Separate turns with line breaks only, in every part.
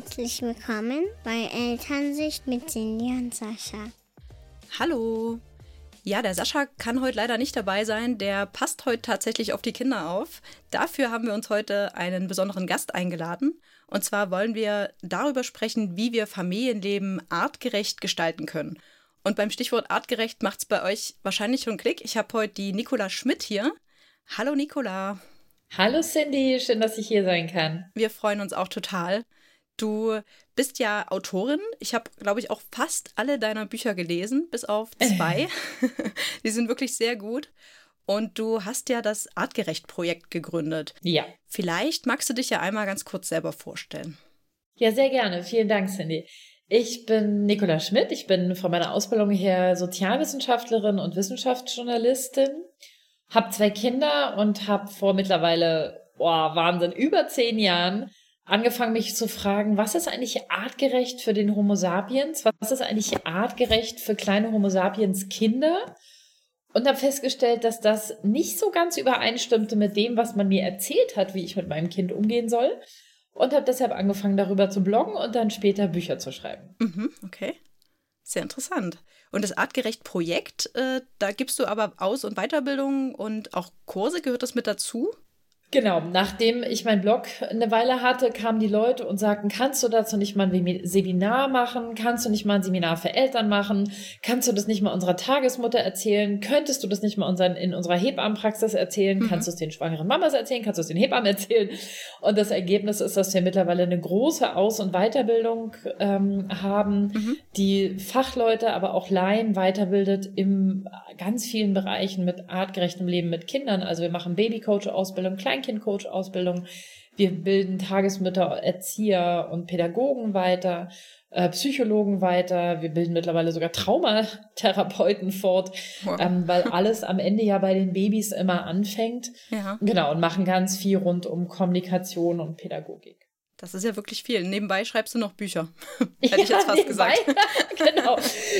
Herzlich willkommen bei Elternsicht mit Cindy und Sascha.
Hallo. Ja, der Sascha kann heute leider nicht dabei sein. Der passt heute tatsächlich auf die Kinder auf. Dafür haben wir uns heute einen besonderen Gast eingeladen. Und zwar wollen wir darüber sprechen, wie wir Familienleben artgerecht gestalten können. Und beim Stichwort artgerecht macht es bei euch wahrscheinlich schon Klick. Ich habe heute die Nicola Schmidt hier. Hallo Nicola.
Hallo Cindy, schön, dass ich hier sein kann.
Wir freuen uns auch total. Du bist ja Autorin. Ich habe, glaube ich, auch fast alle deiner Bücher gelesen, bis auf zwei. Die sind wirklich sehr gut. Und du hast ja das Artgerecht-Projekt gegründet.
Ja.
Vielleicht magst du dich ja einmal ganz kurz selber vorstellen.
Ja, sehr gerne. Vielen Dank, Cindy. Ich bin Nicola Schmidt. Ich bin von meiner Ausbildung her Sozialwissenschaftlerin und Wissenschaftsjournalistin. Hab zwei Kinder und habe vor mittlerweile, boah, Wahnsinn, über zehn Jahren angefangen, mich zu fragen, was ist eigentlich artgerecht für den Homo sapiens? Was ist eigentlich artgerecht für kleine Homo sapiens Kinder? Und habe festgestellt, dass das nicht so ganz übereinstimmte mit dem, was man mir erzählt hat, wie ich mit meinem Kind umgehen soll. Und habe deshalb angefangen, darüber zu bloggen und dann später Bücher zu schreiben.
Mhm, okay. Sehr interessant. Und das Artgerecht-Projekt, äh, da gibst du aber Aus- und Weiterbildung und auch Kurse, gehört das mit dazu?
Genau, nachdem ich meinen Blog eine Weile hatte, kamen die Leute und sagten, kannst du dazu nicht mal ein Seminar machen? Kannst du nicht mal ein Seminar für Eltern machen? Kannst du das nicht mal unserer Tagesmutter erzählen? Könntest du das nicht mal unseren, in unserer Hebammenpraxis erzählen? Mhm. Kannst du es den schwangeren Mamas erzählen? Kannst du es den Hebammen erzählen? Und das Ergebnis ist, dass wir mittlerweile eine große Aus- und Weiterbildung ähm, haben, mhm. die Fachleute, aber auch Laien weiterbildet im ganz vielen Bereichen mit artgerechtem Leben mit Kindern. Also wir machen Babycoach-Ausbildung, Kleinkindcoach-Ausbildung. Wir bilden Tagesmütter, Erzieher und Pädagogen weiter, äh, Psychologen weiter. Wir bilden mittlerweile sogar Traumatherapeuten fort, wow. ähm, weil alles am Ende ja bei den Babys immer anfängt. Ja. Genau, und machen ganz viel rund um Kommunikation und Pädagogik.
Das ist ja wirklich viel. Nebenbei schreibst du noch Bücher. Hätte ja, ich jetzt fast nebenbei, gesagt.
genau.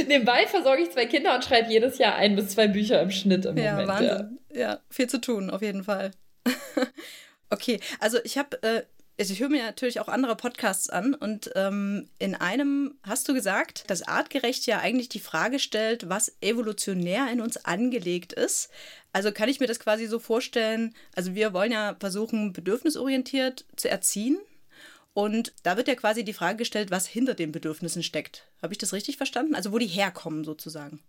Nebenbei versorge ich zwei Kinder und schreibe jedes Jahr ein bis zwei Bücher im Schnitt im
ja,
Moment.
Wahnsinn. Ja. ja, viel zu tun, auf jeden Fall. okay, also ich habe, äh, also ich höre mir natürlich auch andere Podcasts an und ähm, in einem hast du gesagt, dass artgerecht ja eigentlich die Frage stellt, was evolutionär in uns angelegt ist. Also kann ich mir das quasi so vorstellen, also wir wollen ja versuchen, bedürfnisorientiert zu erziehen und da wird ja quasi die Frage gestellt, was hinter den Bedürfnissen steckt. Habe ich das richtig verstanden? Also wo die herkommen sozusagen.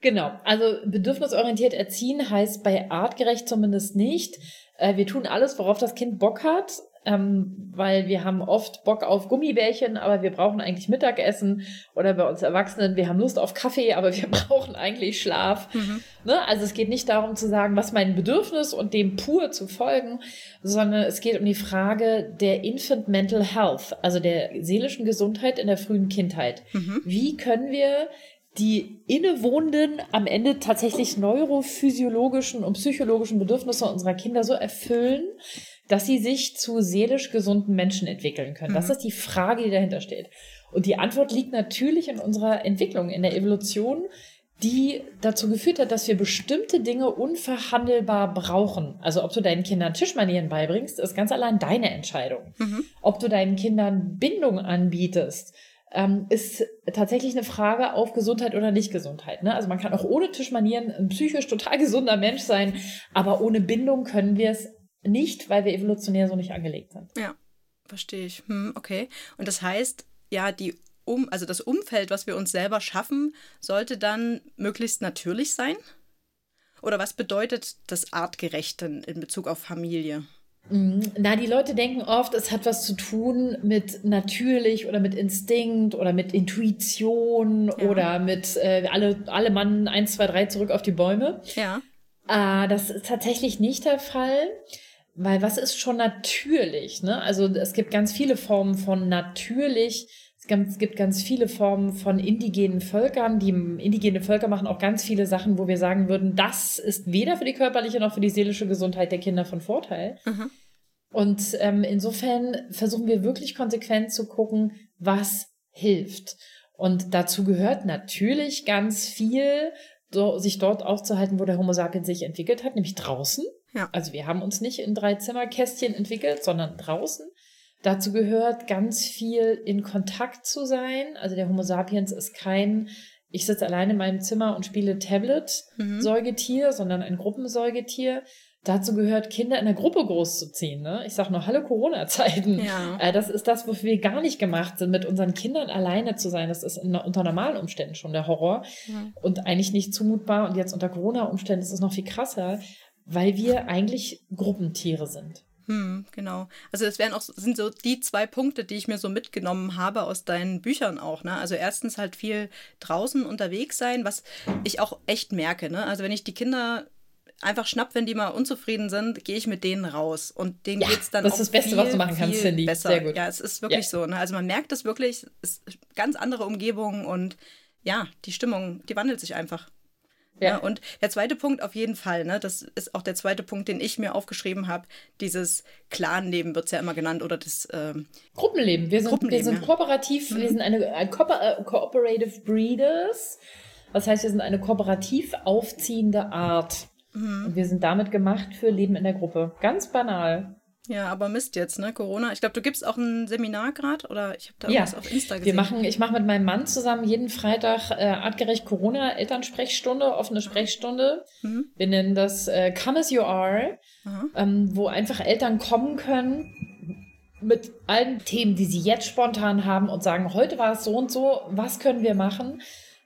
Genau, also bedürfnisorientiert erziehen heißt bei artgerecht zumindest nicht. Äh, wir tun alles, worauf das Kind Bock hat ähm, weil wir haben oft Bock auf Gummibärchen, aber wir brauchen eigentlich Mittagessen oder bei uns Erwachsenen, wir haben Lust auf Kaffee, aber wir brauchen eigentlich Schlaf. Mhm. Ne? Also es geht nicht darum zu sagen, was mein Bedürfnis und dem pur zu folgen, sondern es geht um die Frage der Infant Mental Health, also der seelischen Gesundheit in der frühen Kindheit. Mhm. Wie können wir die innewohnenden, am Ende tatsächlich neurophysiologischen und psychologischen Bedürfnisse unserer Kinder so erfüllen, dass sie sich zu seelisch gesunden Menschen entwickeln können. Mhm. Das ist die Frage, die dahinter steht. Und die Antwort liegt natürlich in unserer Entwicklung, in der Evolution, die dazu geführt hat, dass wir bestimmte Dinge unverhandelbar brauchen. Also ob du deinen Kindern Tischmanieren beibringst, ist ganz allein deine Entscheidung. Mhm. Ob du deinen Kindern Bindung anbietest, ähm, ist tatsächlich eine Frage auf Gesundheit oder Nicht-Gesundheit. Ne? Also man kann auch ohne Tischmanieren ein psychisch total gesunder Mensch sein, aber ohne Bindung können wir es nicht, weil wir evolutionär so nicht angelegt sind.
Ja, verstehe ich. Hm, okay. Und das heißt, ja, die um, also das Umfeld, was wir uns selber schaffen, sollte dann möglichst natürlich sein? Oder was bedeutet das Artgerechte in Bezug auf Familie?
Mhm. Na, die Leute denken oft, es hat was zu tun mit natürlich oder mit Instinkt oder mit Intuition ja. oder mit äh, alle, alle Mann eins, zwei, drei zurück auf die Bäume.
Ja.
Äh, das ist tatsächlich nicht der Fall. Weil was ist schon natürlich? Ne? Also es gibt ganz viele Formen von natürlich. Es gibt ganz viele Formen von indigenen Völkern. Die indigene Völker machen auch ganz viele Sachen, wo wir sagen würden, das ist weder für die körperliche noch für die seelische Gesundheit der Kinder von Vorteil. Mhm. Und ähm, insofern versuchen wir wirklich konsequent zu gucken, was hilft. Und dazu gehört natürlich ganz viel, so, sich dort aufzuhalten, wo der Homo sapiens sich entwickelt hat, nämlich draußen. Ja. Also wir haben uns nicht in drei Zimmerkästchen entwickelt, sondern draußen. Dazu gehört ganz viel in Kontakt zu sein. Also der Homo sapiens ist kein, ich sitze alleine in meinem Zimmer und spiele Tablet-Säugetier, mhm. sondern ein Gruppensäugetier. Dazu gehört, Kinder in der Gruppe großzuziehen. Ne? Ich sage noch, hallo Corona-Zeiten. Ja. Äh, das ist das, wofür wir gar nicht gemacht sind, mit unseren Kindern alleine zu sein. Das ist in, unter normalen Umständen schon der Horror ja. und eigentlich nicht zumutbar. Und jetzt unter Corona-Umständen ist es noch viel krasser, weil wir eigentlich Gruppentiere sind.
Hm, genau. Also es wären auch sind so die zwei Punkte, die ich mir so mitgenommen habe aus deinen Büchern auch. Ne? Also erstens halt viel draußen unterwegs sein, was ich auch echt merke. Ne? Also wenn ich die Kinder einfach schnapp, wenn die mal unzufrieden sind, gehe ich mit denen raus und denen ja, geht es dann
das ist das Beste, viel, was du machen kannst, Cindy.
Besser. Sehr gut. Ja, es ist wirklich ja. so. Ne? Also man merkt es wirklich, es ist ganz andere Umgebung und ja, die Stimmung, die wandelt sich einfach. Ja. ja. und der zweite Punkt auf jeden Fall, ne, das ist auch der zweite Punkt, den ich mir aufgeschrieben habe. Dieses Clanleben wird es ja immer genannt oder das ähm,
Gruppenleben. Wir sind, Gruppenleben, wir sind ja. kooperativ, mhm. wir sind eine, ein Cooper Cooperative Breeders. Das heißt, wir sind eine kooperativ aufziehende Art. Mhm. Und wir sind damit gemacht für Leben in der Gruppe. Ganz banal.
Ja, aber Mist jetzt, ne? Corona. Ich glaube, du gibst auch ein Seminar gerade oder ich habe da irgendwas auf Insta gesehen.
Wir machen, ich mache mit meinem Mann zusammen jeden Freitag äh, artgerecht Corona Elternsprechstunde, offene Sprechstunde. Mhm. Wir nennen das äh, Come as you are, ähm, wo einfach Eltern kommen können mit allen Themen, die sie jetzt spontan haben und sagen, heute war es so und so, was können wir machen?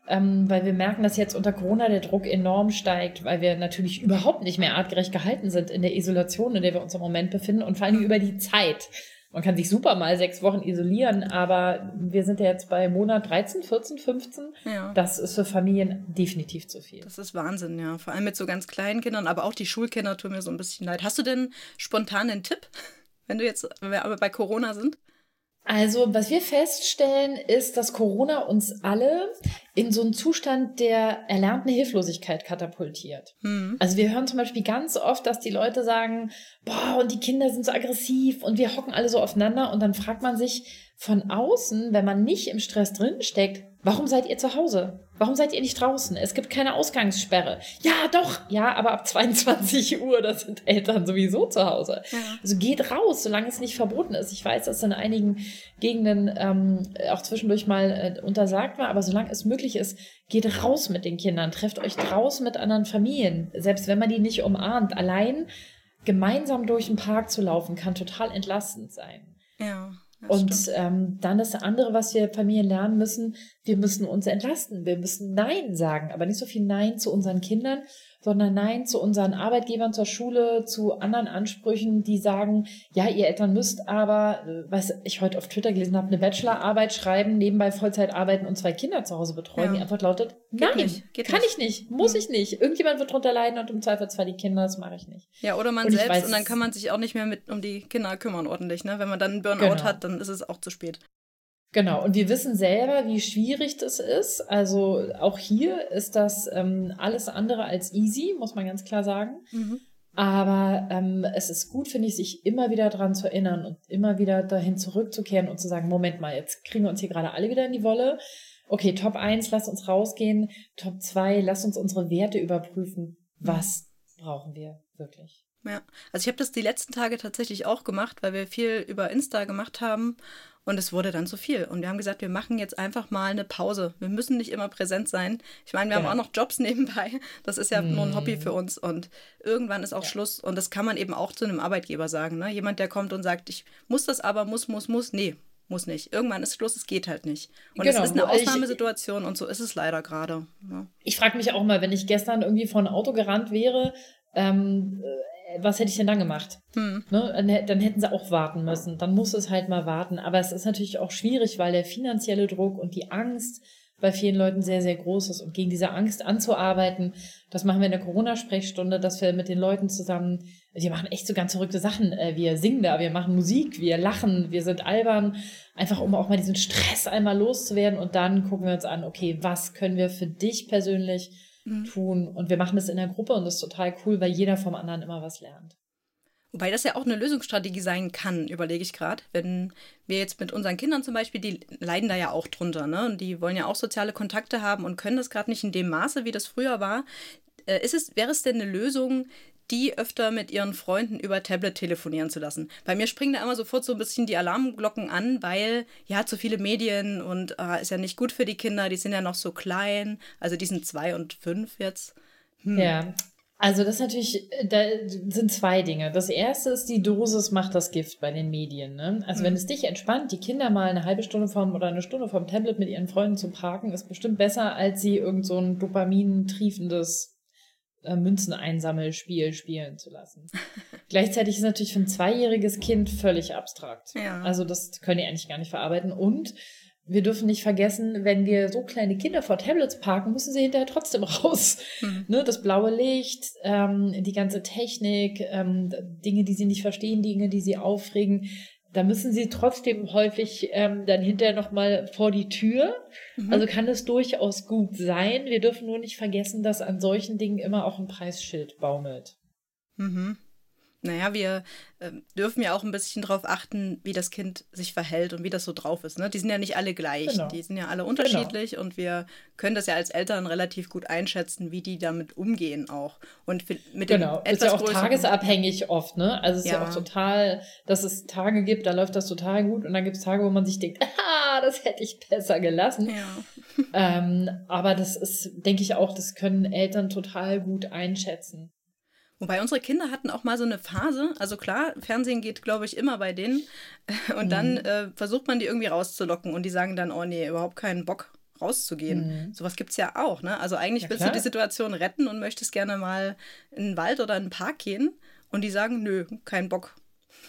Ähm, weil wir merken, dass jetzt unter Corona der Druck enorm steigt, weil wir natürlich überhaupt nicht mehr artgerecht gehalten sind in der Isolation, in der wir uns im Moment befinden und vor allem über die Zeit. Man kann sich super mal sechs Wochen isolieren, aber wir sind ja jetzt bei Monat 13, 14, 15. Ja. Das ist für Familien definitiv zu viel.
Das ist Wahnsinn, ja. Vor allem mit so ganz kleinen Kindern, aber auch die Schulkinder tun mir so ein bisschen leid. Hast du denn spontan einen Tipp, wenn du jetzt, wenn wir aber bei Corona sind?
Also, was wir feststellen, ist, dass Corona uns alle in so einen Zustand der erlernten Hilflosigkeit katapultiert. Mhm. Also wir hören zum Beispiel ganz oft, dass die Leute sagen, boah, und die Kinder sind so aggressiv und wir hocken alle so aufeinander und dann fragt man sich von außen, wenn man nicht im Stress drin steckt, warum seid ihr zu Hause? Warum seid ihr nicht draußen? Es gibt keine Ausgangssperre. Ja, doch. Ja, aber ab 22 Uhr, das sind Eltern sowieso zu Hause. Ja. Also geht raus, solange es nicht verboten ist. Ich weiß, dass in einigen Gegenden ähm, auch zwischendurch mal äh, untersagt war, aber solange es möglich ist, geht raus mit den Kindern, trefft euch draußen mit anderen Familien. Selbst wenn man die nicht umarmt, allein gemeinsam durch den Park zu laufen, kann total entlastend sein.
Ja.
Und ähm, dann das andere, was wir Familien lernen müssen, wir müssen uns entlasten. Wir müssen Nein sagen, aber nicht so viel Nein zu unseren Kindern, sondern Nein zu unseren Arbeitgebern, zur Schule, zu anderen Ansprüchen, die sagen, ja, ihr Eltern müsst aber, äh, was ich heute auf Twitter gelesen habe, eine Bachelorarbeit schreiben, nebenbei Vollzeit arbeiten und zwei Kinder zu Hause betreuen. Ja. Die Antwort lautet, geht nein, nicht, kann nicht. ich nicht, muss mhm. ich nicht. Irgendjemand wird drunter leiden und im Zweifelsfall die Kinder, das mache ich nicht.
Ja, oder man und selbst weiß, und dann kann man sich auch nicht mehr mit um die Kinder kümmern ordentlich. Ne? Wenn man dann einen Burnout genau. hat, dann ist es auch zu spät.
Genau, und wir wissen selber, wie schwierig das ist. Also auch hier ist das ähm, alles andere als easy, muss man ganz klar sagen. Mhm. Aber ähm, es ist gut, finde ich, sich immer wieder daran zu erinnern und immer wieder dahin zurückzukehren und zu sagen, Moment mal, jetzt kriegen wir uns hier gerade alle wieder in die Wolle. Okay, Top 1, lass uns rausgehen. Top 2, lass uns unsere Werte überprüfen. Was brauchen wir wirklich?
Ja, also ich habe das die letzten Tage tatsächlich auch gemacht, weil wir viel über Insta gemacht haben und es wurde dann zu viel. Und wir haben gesagt, wir machen jetzt einfach mal eine Pause. Wir müssen nicht immer präsent sein. Ich meine, wir genau. haben auch noch Jobs nebenbei. Das ist ja mm. nur ein Hobby für uns. Und irgendwann ist auch ja. Schluss. Und das kann man eben auch zu einem Arbeitgeber sagen. Ne? Jemand, der kommt und sagt, ich muss das aber, muss, muss, muss. Nee, muss nicht. Irgendwann ist Schluss, es geht halt nicht. Und genau, es ist eine Ausnahmesituation ich, und so ist es leider gerade. Ja.
Ich frage mich auch mal, wenn ich gestern irgendwie vor ein Auto gerannt wäre, ähm, was hätte ich denn dann gemacht? Hm. Ne? Dann hätten sie auch warten müssen. Dann muss es halt mal warten. Aber es ist natürlich auch schwierig, weil der finanzielle Druck und die Angst bei vielen Leuten sehr, sehr groß ist. Und gegen diese Angst anzuarbeiten, das machen wir in der Corona-Sprechstunde, dass wir mit den Leuten zusammen, wir machen echt so ganz verrückte Sachen. Äh, wir singen da, wir machen Musik, wir lachen, wir sind albern, einfach um auch mal diesen Stress einmal loszuwerden. Und dann gucken wir uns an, okay, was können wir für dich persönlich mhm. tun. Und wir machen das in der Gruppe und das ist total cool, weil jeder vom anderen immer was lernt.
Wobei das ja auch eine Lösungsstrategie sein kann, überlege ich gerade. Wenn wir jetzt mit unseren Kindern zum Beispiel, die leiden da ja auch drunter, ne? Und die wollen ja auch soziale Kontakte haben und können das gerade nicht in dem Maße, wie das früher war. Äh, ist es, wäre es denn eine Lösung, die öfter mit ihren Freunden über Tablet telefonieren zu lassen. Bei mir springen da immer sofort so ein bisschen die Alarmglocken an, weil ja zu viele Medien und äh, ist ja nicht gut für die Kinder, die sind ja noch so klein, also die sind zwei und fünf jetzt.
Hm. Ja, also das natürlich, da sind zwei Dinge. Das erste ist, die Dosis macht das Gift bei den Medien. Ne? Also mhm. wenn es dich entspannt, die Kinder mal eine halbe Stunde vom oder eine Stunde vom Tablet mit ihren Freunden zu parken, ist bestimmt besser, als sie irgend so ein dopamintriefendes äh, Münzeneinsammelspiel spielen zu lassen. Gleichzeitig ist natürlich für ein zweijähriges Kind völlig abstrakt. Ja. Also das können die eigentlich gar nicht verarbeiten. Und wir dürfen nicht vergessen, wenn wir so kleine Kinder vor Tablets parken, müssen sie hinterher trotzdem raus. Mhm. Ne, das blaue Licht, ähm, die ganze Technik, ähm, Dinge, die sie nicht verstehen, Dinge, die sie aufregen. Da müssen sie trotzdem häufig ähm, dann hinterher nochmal vor die Tür. Mhm. Also kann es durchaus gut sein. Wir dürfen nur nicht vergessen, dass an solchen Dingen immer auch ein Preisschild baumelt.
Mhm naja, wir äh, dürfen ja auch ein bisschen darauf achten, wie das Kind sich verhält und wie das so drauf ist. Ne? Die sind ja nicht alle gleich, genau. die sind ja alle unterschiedlich genau. und wir können das ja als Eltern relativ gut einschätzen, wie die damit umgehen auch. Und mit
genau. dem etwas ist ja auch tagesabhängig oft, ne? Also es ist ja. ja auch total, dass es Tage gibt, da läuft das total gut und dann gibt es Tage, wo man sich denkt, ah, das hätte ich besser gelassen. Ja. ähm, aber das ist, denke ich auch, das können Eltern total gut einschätzen.
Wobei unsere Kinder hatten auch mal so eine Phase, also klar, Fernsehen geht, glaube ich, immer bei denen. Und mhm. dann äh, versucht man die irgendwie rauszulocken und die sagen dann, oh nee, überhaupt keinen Bock rauszugehen. Mhm. Sowas gibt es ja auch, ne? Also eigentlich ja, willst klar. du die Situation retten und möchtest gerne mal in den Wald oder in den Park gehen und die sagen, nö, kein Bock.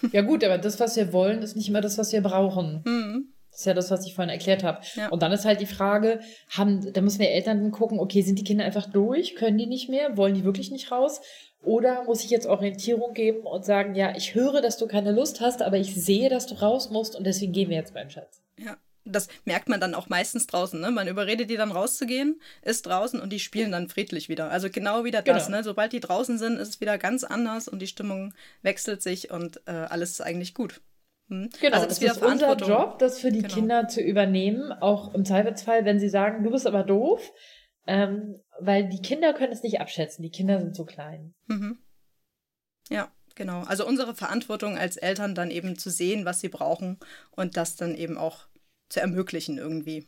Ja gut, aber das, was wir wollen, ist nicht immer das, was wir brauchen. Mhm. Das ist ja das, was ich vorhin erklärt habe. Ja. Und dann ist halt die Frage, haben, da müssen wir Eltern gucken, okay, sind die Kinder einfach durch? Können die nicht mehr? Wollen die wirklich nicht raus? Oder muss ich jetzt Orientierung geben und sagen, ja, ich höre, dass du keine Lust hast, aber ich sehe, dass du raus musst und deswegen gehen wir jetzt beim Schatz.
Ja, das merkt man dann auch meistens draußen. Ne? Man überredet die dann rauszugehen, ist draußen und die spielen dann friedlich wieder. Also genau wieder das. Genau. Ne? Sobald die draußen sind, ist es wieder ganz anders und die Stimmung wechselt sich und äh, alles ist eigentlich gut.
Hm? Genau, also das ist, ist unser Job, das für die genau. Kinder zu übernehmen, auch im Zweifelsfall, wenn sie sagen, du bist aber doof, ähm, weil die Kinder können es nicht abschätzen. Die Kinder sind so klein. Mhm.
Ja, genau. Also unsere Verantwortung als Eltern dann eben zu sehen, was sie brauchen und das dann eben auch zu ermöglichen irgendwie.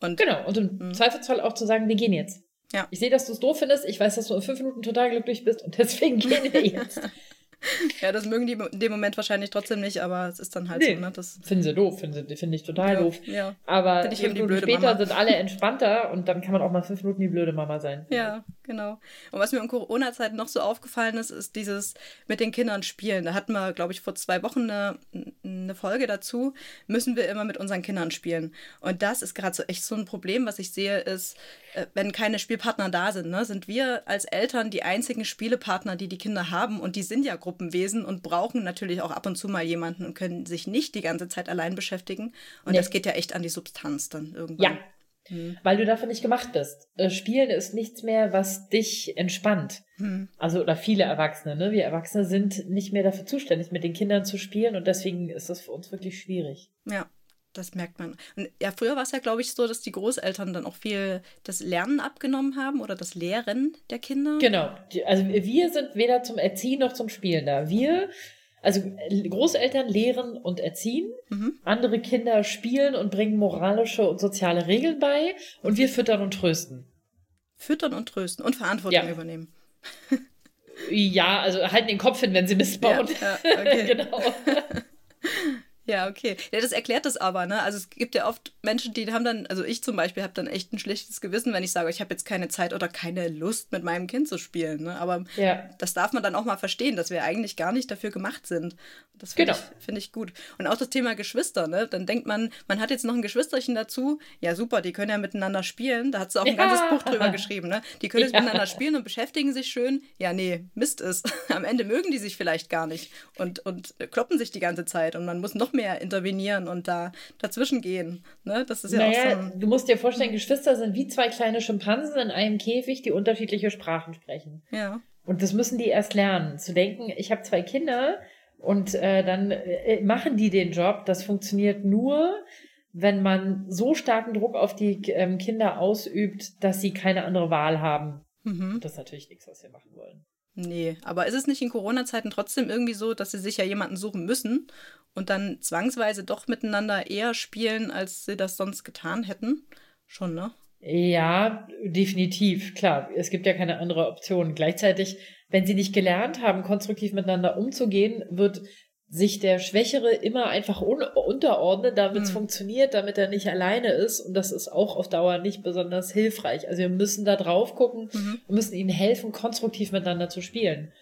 Und, genau, und im mh. Zweifelsfall auch zu sagen, wir gehen jetzt. Ja. Ich sehe, dass du es doof findest. Ich weiß, dass du in fünf Minuten total glücklich bist und deswegen gehen wir jetzt.
ja, das mögen die in dem Moment wahrscheinlich trotzdem nicht, aber es ist dann halt nee, so. Ne? Das
finden sie doof, finden, finde ich total ja, doof. Ja. Aber fünf Minuten später Mama. sind alle entspannter und dann kann man auch mal fünf Minuten die blöde Mama sein.
Ja, genau. Und was mir in Corona-Zeit noch so aufgefallen ist, ist dieses mit den Kindern spielen. Da hatten wir, glaube ich, vor zwei Wochen eine, eine Folge dazu. Müssen wir immer mit unseren Kindern spielen. Und das ist gerade so echt so ein Problem, was ich sehe, ist, äh, wenn keine Spielpartner da sind, ne, sind wir als Eltern die einzigen Spielepartner, die die Kinder haben. Und die sind ja Gruppenwesen und brauchen natürlich auch ab und zu mal jemanden und können sich nicht die ganze Zeit allein beschäftigen. Und nee. das geht ja echt an die Substanz dann irgendwann.
Ja. Hm. Weil du dafür nicht gemacht bist. Äh, Spielen ist nichts mehr, was dich entspannt. Hm. Also, oder viele Erwachsene, ne? Wir Erwachsene sind nicht mehr dafür zuständig, mit den Kindern zu spielen und deswegen ist das für uns wirklich schwierig.
Ja, das merkt man. Und ja, früher war es ja, glaube ich, so, dass die Großeltern dann auch viel das Lernen abgenommen haben oder das Lehren der Kinder.
Genau. Also wir sind weder zum Erziehen noch zum Spielen da. Wir, also Großeltern lehren und erziehen, mhm. andere Kinder spielen und bringen moralische und soziale Regeln bei und wir füttern und trösten.
Füttern und trösten und Verantwortung ja. übernehmen.
ja, also halten den Kopf hin, wenn sie Mist bauen. Ja, ja, okay. genau.
Ja, okay. Ja, das erklärt das aber, ne? Also es gibt ja oft Menschen, die haben dann, also ich zum Beispiel habe dann echt ein schlechtes Gewissen, wenn ich sage, ich habe jetzt keine Zeit oder keine Lust, mit meinem Kind zu spielen. Ne? Aber ja. das darf man dann auch mal verstehen, dass wir eigentlich gar nicht dafür gemacht sind. Das finde genau. ich, find ich gut. Und auch das Thema Geschwister, ne? Dann denkt man, man hat jetzt noch ein Geschwisterchen dazu. Ja, super, die können ja miteinander spielen. Da hat sie auch ein ja. ganzes Buch drüber geschrieben, ne? Die können ja. jetzt miteinander spielen und beschäftigen sich schön. Ja, nee, Mist ist. Am Ende mögen die sich vielleicht gar nicht und, und kloppen sich die ganze Zeit und man muss noch mehr intervenieren und da dazwischen gehen. Ne? Das ist ja naja,
auch so. Du musst dir vorstellen, Geschwister sind wie zwei kleine Schimpansen in einem Käfig, die unterschiedliche Sprachen sprechen. Ja. Und das müssen die erst lernen. Zu denken, ich habe zwei Kinder, und äh, dann äh, machen die den Job. Das funktioniert nur, wenn man so starken Druck auf die ähm, Kinder ausübt, dass sie keine andere Wahl haben. Mhm. Das ist natürlich nichts, was wir machen wollen.
Nee, aber ist es nicht in Corona-Zeiten trotzdem irgendwie so, dass sie sich ja jemanden suchen müssen und dann zwangsweise doch miteinander eher spielen, als sie das sonst getan hätten? Schon, ne?
Ja, definitiv, klar. Es gibt ja keine andere Option. Gleichzeitig, wenn sie nicht gelernt haben, konstruktiv miteinander umzugehen, wird sich der Schwächere immer einfach un unterordnen, damit es hm. funktioniert, damit er nicht alleine ist. Und das ist auch auf Dauer nicht besonders hilfreich. Also wir müssen da drauf gucken, mhm. wir müssen ihnen helfen, konstruktiv miteinander zu spielen.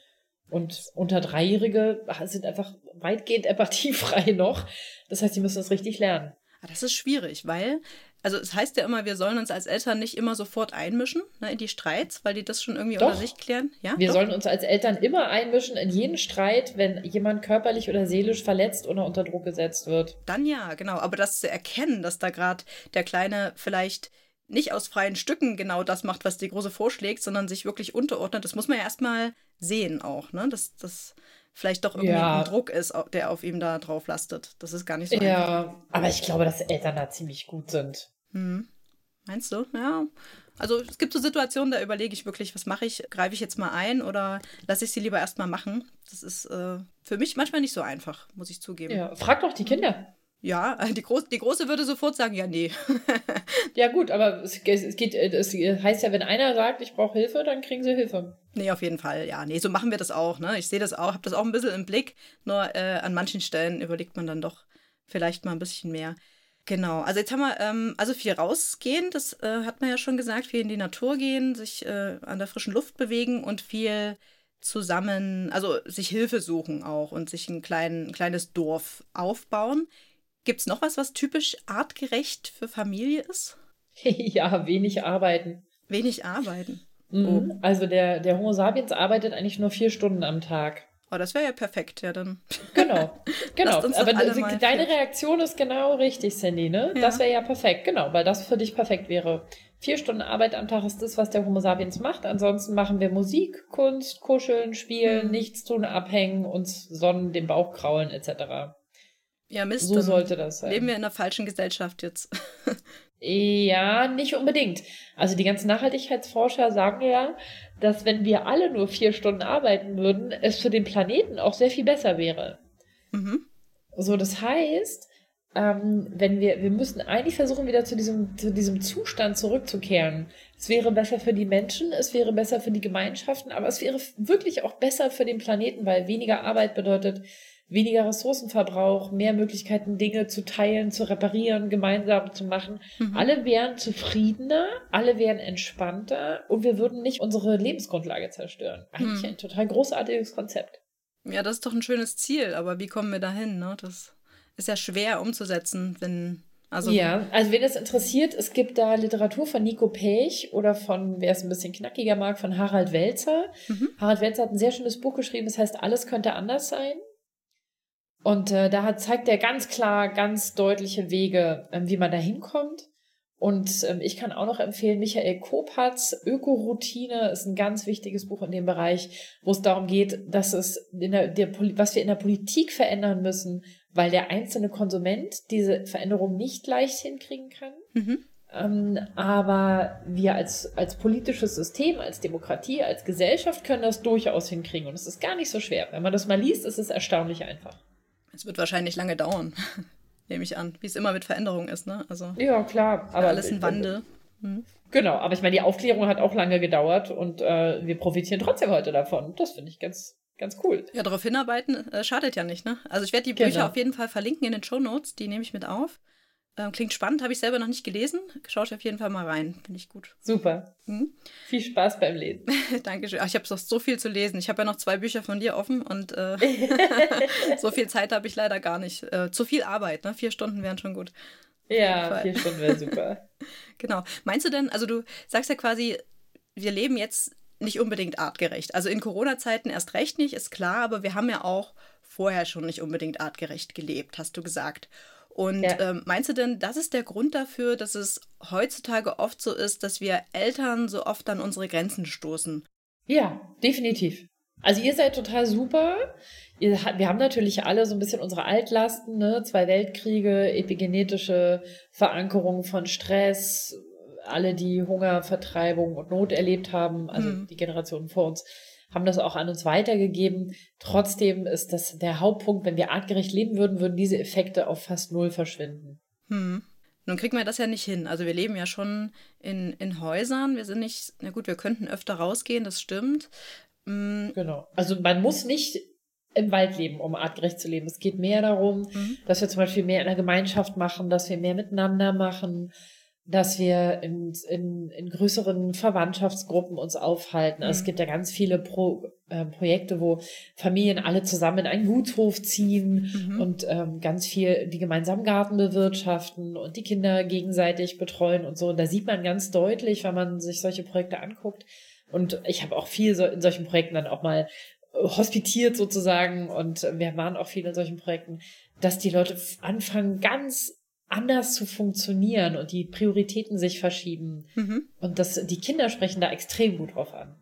Und unter Dreijährige sind einfach weitgehend empathiefrei noch. Das heißt, sie müssen das richtig lernen.
Ah, das ist schwierig, weil also es heißt ja immer, wir sollen uns als Eltern nicht immer sofort einmischen ne, in die Streits, weil die das schon irgendwie
Doch.
unter sich klären.
Ja? Wir Doch. sollen uns als Eltern immer einmischen in jeden Streit, wenn jemand körperlich oder seelisch verletzt oder unter Druck gesetzt wird.
Dann ja, genau. Aber das zu erkennen, dass da gerade der Kleine vielleicht nicht aus freien Stücken genau das macht, was die Große vorschlägt, sondern sich wirklich unterordnet, das muss man ja erstmal sehen auch, ne? Dass das vielleicht doch irgendwie ja. ein Druck ist, der auf ihm da drauf lastet. Das ist gar nicht so
Ja, einfach. aber ich glaube, dass Eltern da ziemlich gut sind.
Hm. Meinst du? Ja. Also es gibt so Situationen, da überlege ich wirklich, was mache ich? Greife ich jetzt mal ein oder lasse ich sie lieber erstmal machen? Das ist äh, für mich manchmal nicht so einfach, muss ich zugeben.
Ja, frag doch die Kinder.
Ja, die, Groß, die Große würde sofort sagen, ja, nee.
ja, gut, aber es, es, geht, es heißt ja, wenn einer sagt, ich brauche Hilfe, dann kriegen sie Hilfe.
Nee, auf jeden Fall, ja. Nee, so machen wir das auch, ne? Ich sehe das auch, habe das auch ein bisschen im Blick, nur äh, an manchen Stellen überlegt man dann doch vielleicht mal ein bisschen mehr. Genau, also jetzt haben wir ähm, also viel rausgehen, das äh, hat man ja schon gesagt, viel in die Natur gehen, sich äh, an der frischen Luft bewegen und viel zusammen, also sich Hilfe suchen auch und sich ein, klein, ein kleines Dorf aufbauen. Gibt es noch was, was typisch artgerecht für Familie ist?
ja, wenig arbeiten.
Wenig arbeiten.
Mhm. Oh. Also der, der Homo sapiens arbeitet eigentlich nur vier Stunden am Tag.
Oh, das wäre ja perfekt, ja dann.
Genau, genau. Aber deine Reaktion ist genau richtig, Sandy, ne? Ja. Das wäre ja perfekt, genau, weil das für dich perfekt wäre. Vier Stunden Arbeit am Tag ist das, was der Homo sapiens macht. Ansonsten machen wir Musik, Kunst, Kuscheln, Spielen, mhm. nichts tun, abhängen, uns sonnen, den Bauch kraulen, etc.
Ja, Mist.
So sollte das sein.
Leben wir in einer falschen Gesellschaft jetzt.
Ja, nicht unbedingt. Also die ganzen Nachhaltigkeitsforscher sagen ja, dass wenn wir alle nur vier Stunden arbeiten würden, es für den Planeten auch sehr viel besser wäre. Mhm. So, das heißt, ähm, wenn wir, wir müssen eigentlich versuchen, wieder zu diesem, zu diesem Zustand zurückzukehren. Es wäre besser für die Menschen, es wäre besser für die Gemeinschaften, aber es wäre wirklich auch besser für den Planeten, weil weniger Arbeit bedeutet weniger Ressourcenverbrauch, mehr Möglichkeiten, Dinge zu teilen, zu reparieren, gemeinsam zu machen. Mhm. Alle wären zufriedener, alle wären entspannter und wir würden nicht unsere Lebensgrundlage zerstören. Eigentlich mhm. ein total großartiges Konzept.
Ja, das ist doch ein schönes Ziel, aber wie kommen wir dahin? Ne? Das ist ja schwer umzusetzen, wenn
also ja, also wen das interessiert, es gibt da Literatur von Nico Pech oder von, wer es ein bisschen knackiger mag, von Harald Welzer. Mhm. Harald Welzer hat ein sehr schönes Buch geschrieben, das heißt Alles könnte anders sein. Und äh, da zeigt er ganz klar, ganz deutliche Wege, ähm, wie man da hinkommt. Und ähm, ich kann auch noch empfehlen, Michael Kopatz, Ökoroutine ist ein ganz wichtiges Buch in dem Bereich, wo es darum geht, dass es in der, der was wir in der Politik verändern müssen, weil der einzelne Konsument diese Veränderung nicht leicht hinkriegen kann. Mhm. Ähm, aber wir als, als politisches System, als Demokratie, als Gesellschaft können das durchaus hinkriegen. Und es ist gar nicht so schwer. Wenn man das mal liest, ist es erstaunlich einfach.
Es wird wahrscheinlich lange dauern, nehme ich an. Wie es immer mit Veränderungen ist, ne? Also,
ja, klar.
Aber alles ein Wandel.
Hm. Genau, aber ich meine, die Aufklärung hat auch lange gedauert und äh, wir profitieren trotzdem heute davon. Das finde ich ganz, ganz cool.
Ja, darauf hinarbeiten äh, schadet ja nicht, ne? Also ich werde die Bücher genau. auf jeden Fall verlinken in den Show Notes, die nehme ich mit auf. Ähm, klingt spannend, habe ich selber noch nicht gelesen. Schaut auf jeden Fall mal rein, finde ich gut.
Super. Mhm. Viel Spaß beim Lesen.
Dankeschön. Ach, ich habe noch so viel zu lesen. Ich habe ja noch zwei Bücher von dir offen und äh, so viel Zeit habe ich leider gar nicht. Äh, zu viel Arbeit, ne? Vier Stunden wären schon gut.
Ja, vier Stunden wäre super.
genau. Meinst du denn, also du sagst ja quasi, wir leben jetzt nicht unbedingt artgerecht. Also in Corona-Zeiten erst recht nicht, ist klar, aber wir haben ja auch vorher schon nicht unbedingt artgerecht gelebt, hast du gesagt. Und ja. ähm, meinst du denn, das ist der Grund dafür, dass es heutzutage oft so ist, dass wir Eltern so oft an unsere Grenzen stoßen?
Ja, definitiv. Also ihr seid total super. Ihr, wir haben natürlich alle so ein bisschen unsere Altlasten, ne? Zwei Weltkriege, epigenetische Verankerung von Stress, alle, die Hunger, Vertreibung und Not erlebt haben, also hm. die Generationen vor uns. Haben das auch an uns weitergegeben. Trotzdem ist das der Hauptpunkt, wenn wir artgerecht leben würden, würden diese Effekte auf fast null verschwinden.
Hm. Nun kriegen wir das ja nicht hin. Also wir leben ja schon in, in Häusern. Wir sind nicht, na gut, wir könnten öfter rausgehen, das stimmt.
Mhm. Genau. Also man muss nicht im Wald leben, um artgerecht zu leben. Es geht mehr darum, mhm. dass wir zum Beispiel mehr in der Gemeinschaft machen, dass wir mehr miteinander machen, dass wir in, in, in größeren Verwandtschaftsgruppen uns aufhalten. Also mhm. Es gibt ja ganz viele Pro, äh, Projekte, wo Familien alle zusammen in einen Gutshof ziehen mhm. und ähm, ganz viel die gemeinsamen Garten bewirtschaften und die Kinder gegenseitig betreuen und so. Und da sieht man ganz deutlich, wenn man sich solche Projekte anguckt. Und ich habe auch viel so in solchen Projekten dann auch mal hospitiert sozusagen und wir waren auch viel in solchen Projekten, dass die Leute anfangen ganz anders zu funktionieren und die Prioritäten sich verschieben. Mhm. Und das, die Kinder sprechen da extrem gut drauf an.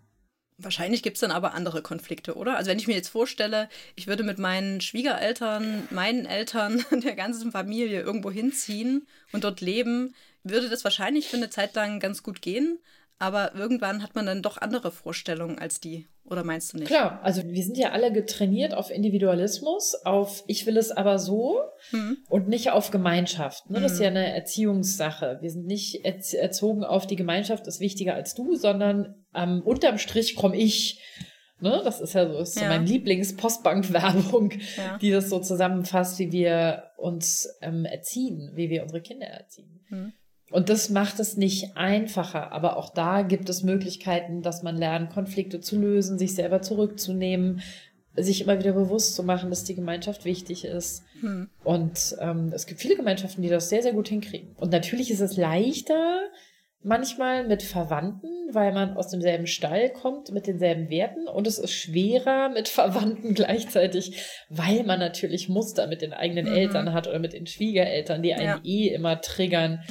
Wahrscheinlich gibt es dann aber andere Konflikte, oder? Also wenn ich mir jetzt vorstelle, ich würde mit meinen Schwiegereltern, meinen Eltern, der ganzen Familie irgendwo hinziehen und dort leben, würde das wahrscheinlich für eine Zeit lang ganz gut gehen. Aber irgendwann hat man dann doch andere Vorstellungen als die. Oder meinst du nicht?
Klar, also wir sind ja alle getrainiert auf Individualismus, auf ich will es aber so hm. und nicht auf Gemeinschaft. Ne? Das ist ja hm. eine Erziehungssache. Wir sind nicht erzogen auf die Gemeinschaft ist wichtiger als du, sondern ähm, unterm Strich komme ich. Ne? Das ist ja so, ist so ja. mein Lieblings-Postbank-Werbung, ja. die das so zusammenfasst, wie wir uns ähm, erziehen, wie wir unsere Kinder erziehen. Hm. Und das macht es nicht einfacher, aber auch da gibt es Möglichkeiten, dass man lernt, Konflikte zu lösen, sich selber zurückzunehmen, sich immer wieder bewusst zu machen, dass die Gemeinschaft wichtig ist. Hm. Und ähm, es gibt viele Gemeinschaften, die das sehr, sehr gut hinkriegen. Und natürlich ist es leichter, manchmal mit Verwandten, weil man aus demselben Stall kommt, mit denselben Werten. Und es ist schwerer mit Verwandten gleichzeitig, weil man natürlich Muster mit den eigenen mhm. Eltern hat oder mit den Schwiegereltern, die einen ja. eh immer triggern,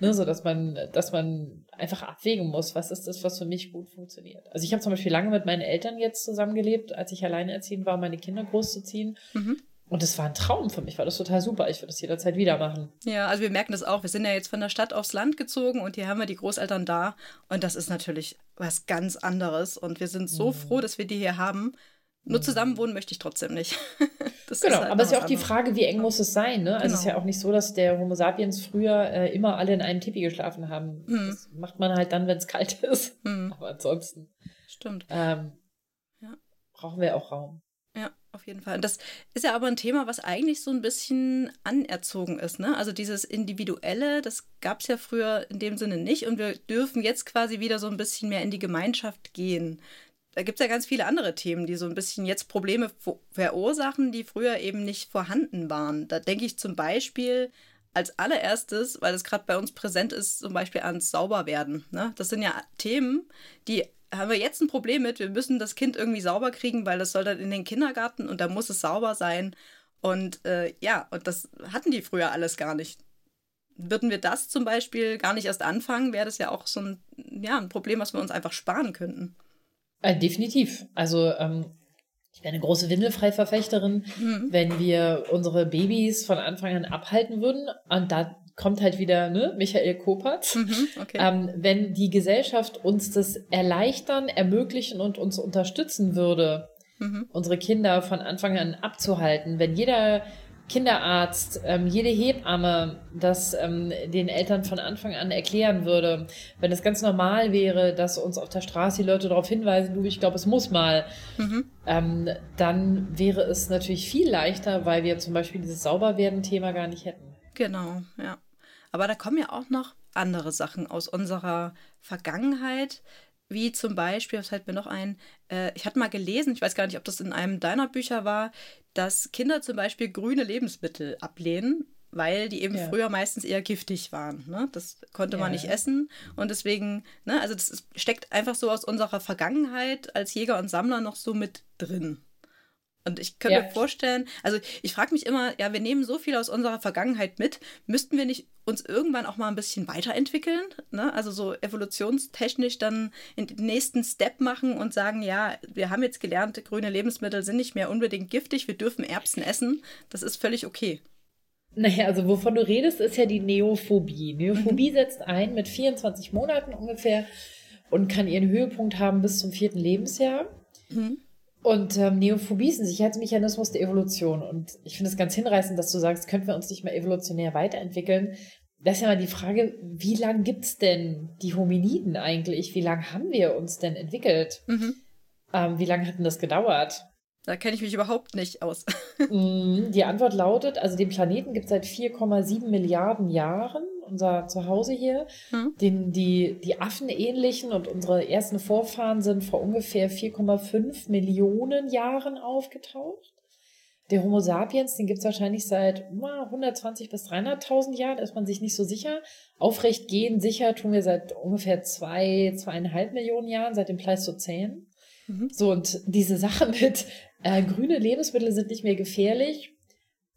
ne, so dass man, dass man einfach abwägen muss, was ist das, was für mich gut funktioniert. Also ich habe zum Beispiel lange mit meinen Eltern jetzt zusammengelebt, als ich alleine erziehen war, meine Kinder großzuziehen. Mhm. Und das war ein Traum für mich, war das total super. Ich würde das jederzeit wieder machen.
Ja, also wir merken das auch. Wir sind ja jetzt von der Stadt aufs Land gezogen und hier haben wir die Großeltern da. Und das ist natürlich was ganz anderes. Und wir sind so mhm. froh, dass wir die hier haben. Nur mhm. zusammen wohnen möchte ich trotzdem nicht.
genau, halt aber es ist ja auch die Frage, wie eng muss es sein. Ne? Also genau. es ist ja auch nicht so, dass der Homo sapiens früher äh, immer alle in einem Tipi geschlafen haben. Mhm. Das macht man halt dann, wenn es kalt ist. Mhm. Aber ansonsten.
Stimmt.
Ähm, ja. Brauchen wir auch Raum.
Auf jeden Fall. Und das ist ja aber ein Thema, was eigentlich so ein bisschen anerzogen ist. Ne? Also dieses Individuelle, das gab es ja früher in dem Sinne nicht. Und wir dürfen jetzt quasi wieder so ein bisschen mehr in die Gemeinschaft gehen. Da gibt es ja ganz viele andere Themen, die so ein bisschen jetzt Probleme verursachen, die früher eben nicht vorhanden waren. Da denke ich zum Beispiel als allererstes, weil es gerade bei uns präsent ist, zum Beispiel ans Sauberwerden. Ne? Das sind ja Themen, die haben wir jetzt ein Problem mit, wir müssen das Kind irgendwie sauber kriegen, weil das soll dann in den Kindergarten und da muss es sauber sein. Und äh, ja, und das hatten die früher alles gar nicht. Würden wir das zum Beispiel gar nicht erst anfangen, wäre das ja auch so ein, ja, ein Problem, was wir uns einfach sparen könnten.
Äh, definitiv. Also ähm, ich wäre eine große Windelfrei-Verfechterin, mhm. wenn wir unsere Babys von Anfang an abhalten würden. Und da kommt halt wieder ne, Michael Kopert. Mhm, okay. ähm, wenn die Gesellschaft uns das erleichtern, ermöglichen und uns unterstützen würde, mhm. unsere Kinder von Anfang an abzuhalten, wenn jeder Kinderarzt, ähm, jede Hebamme das ähm, den Eltern von Anfang an erklären würde, wenn es ganz normal wäre, dass uns auf der Straße die Leute darauf hinweisen, du, ich glaube, es muss mal, mhm. ähm, dann wäre es natürlich viel leichter, weil wir zum Beispiel dieses Sauberwerden-Thema gar nicht hätten.
Genau, ja. Aber da kommen ja auch noch andere Sachen aus unserer Vergangenheit, wie zum Beispiel, was fällt mir noch ein, äh, ich hatte mal gelesen, ich weiß gar nicht, ob das in einem deiner Bücher war, dass Kinder zum Beispiel grüne Lebensmittel ablehnen, weil die eben ja. früher meistens eher giftig waren. Ne? Das konnte ja. man nicht essen und deswegen, ne, also das ist, steckt einfach so aus unserer Vergangenheit als Jäger und Sammler noch so mit drin. Und ich könnte ja. mir vorstellen, also ich frage mich immer, ja, wir nehmen so viel aus unserer Vergangenheit mit, müssten wir nicht uns irgendwann auch mal ein bisschen weiterentwickeln? Ne? Also so evolutionstechnisch dann den nächsten Step machen und sagen, ja, wir haben jetzt gelernt, grüne Lebensmittel sind nicht mehr unbedingt giftig, wir dürfen Erbsen essen, das ist völlig okay.
Naja, also wovon du redest, ist ja die Neophobie. Neophobie mhm. setzt ein mit 24 Monaten ungefähr und kann ihren Höhepunkt haben bis zum vierten Lebensjahr. Mhm. Und ähm, Neophobie ist ein Sicherheitsmechanismus der Evolution. Und ich finde es ganz hinreißend, dass du sagst, könnten wir uns nicht mehr evolutionär weiterentwickeln. Das ist ja mal die Frage, wie lange gibt's denn die Hominiden eigentlich? Wie lange haben wir uns denn entwickelt? Mhm. Ähm, wie lange hat denn das gedauert?
Da kenne ich mich überhaupt nicht aus.
Mm, die Antwort lautet, also den Planeten gibt es seit 4,7 Milliarden Jahren, unser Zuhause hier. Hm. Den, die, die Affenähnlichen und unsere ersten Vorfahren sind vor ungefähr 4,5 Millionen Jahren aufgetaucht. Der Homo sapiens, den gibt es wahrscheinlich seit 120 bis 300.000 Jahren, ist man sich nicht so sicher. Aufrecht gehen sicher tun wir seit ungefähr zwei, zweieinhalb Millionen Jahren, seit dem Pleistozän. Mhm. So, und diese Sache mit äh, grüne Lebensmittel sind nicht mehr gefährlich,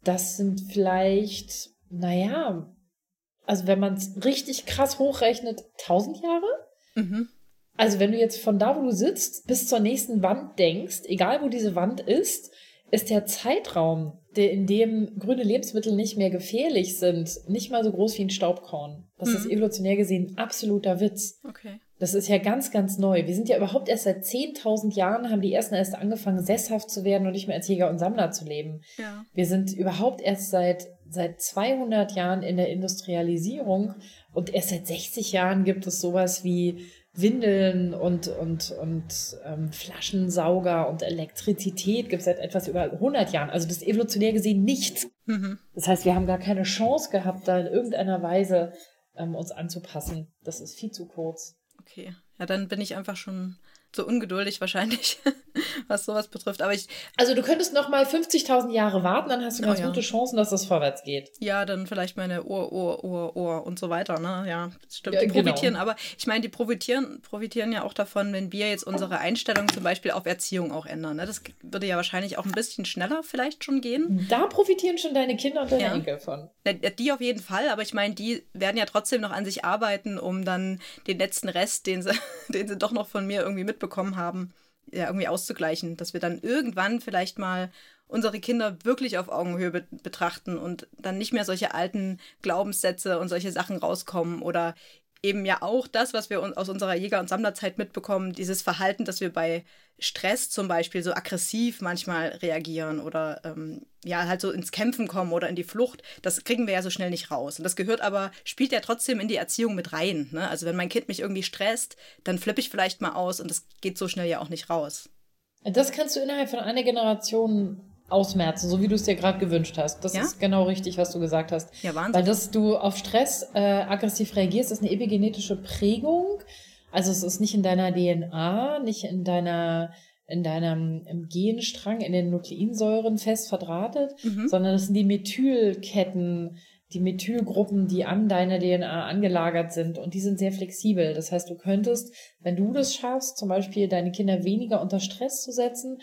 das sind vielleicht, naja, also wenn man es richtig krass hochrechnet, 1000 Jahre? Mhm. Also wenn du jetzt von da, wo du sitzt, bis zur nächsten Wand denkst, egal wo diese Wand ist, ist der Zeitraum, der, in dem grüne Lebensmittel nicht mehr gefährlich sind, nicht mal so groß wie ein Staubkorn. Das mhm. ist evolutionär gesehen absoluter Witz.
Okay.
Das ist ja ganz, ganz neu. Wir sind ja überhaupt erst seit 10.000 Jahren, haben die ersten erst angefangen, sesshaft zu werden und nicht mehr als Jäger und Sammler zu leben.
Ja.
Wir sind überhaupt erst seit, seit 200 Jahren in der Industrialisierung und erst seit 60 Jahren gibt es sowas wie Windeln und, und, und ähm, Flaschensauger und Elektrizität gibt es seit etwas über 100 Jahren. Also das ist evolutionär gesehen nichts. Mhm. Das heißt, wir haben gar keine Chance gehabt, da in irgendeiner Weise ähm, uns anzupassen. Das ist viel zu kurz.
Okay. Ja, dann bin ich einfach schon zu ungeduldig wahrscheinlich, was sowas betrifft. Aber ich.
Also du könntest noch mal 50.000 Jahre warten, dann hast du ganz oh, ja. gute Chancen, dass das vorwärts geht.
Ja, dann vielleicht meine Ohr, Ohr, Ohr, Ohr und so weiter. Ne? Ja, stimmt. Ja, die genau. profitieren, genau. aber ich meine, die profitieren, profitieren ja auch davon, wenn wir jetzt unsere Einstellung zum Beispiel auf Erziehung auch ändern. Ne? Das würde ja wahrscheinlich auch ein bisschen schneller vielleicht schon gehen.
Da profitieren schon deine Kinder und deine ja. Enkel von.
Die auf jeden Fall, aber ich meine, die werden ja trotzdem noch an sich arbeiten, um dann den letzten Rest, den sie, den sie doch noch von mir irgendwie mitbekommen bekommen haben, ja, irgendwie auszugleichen, dass wir dann irgendwann vielleicht mal unsere Kinder wirklich auf Augenhöhe be betrachten und dann nicht mehr solche alten Glaubenssätze und solche Sachen rauskommen oder eben ja auch das, was wir aus unserer Jäger- und Sammlerzeit mitbekommen, dieses Verhalten, dass wir bei Stress zum Beispiel so aggressiv manchmal reagieren oder ähm, ja halt so ins Kämpfen kommen oder in die Flucht, das kriegen wir ja so schnell nicht raus. Und das gehört aber, spielt ja trotzdem in die Erziehung mit rein. Ne? Also wenn mein Kind mich irgendwie stresst, dann flippe ich vielleicht mal aus und das geht so schnell ja auch nicht raus.
Das kannst du innerhalb von einer Generation ausmerzen, so wie du es dir gerade gewünscht hast. Das ja? ist genau richtig, was du gesagt hast.
Ja, Wahnsinn.
Weil dass du auf Stress äh, aggressiv reagierst, ist eine epigenetische Prägung. Also es ist nicht in deiner DNA, nicht in deiner in deinem im Genstrang, in den Nukleinsäuren fest verdrahtet, mhm. sondern es sind die Methylketten, die Methylgruppen, die an deiner DNA angelagert sind und die sind sehr flexibel. Das heißt, du könntest, wenn du das schaffst, zum Beispiel deine Kinder weniger unter Stress zu setzen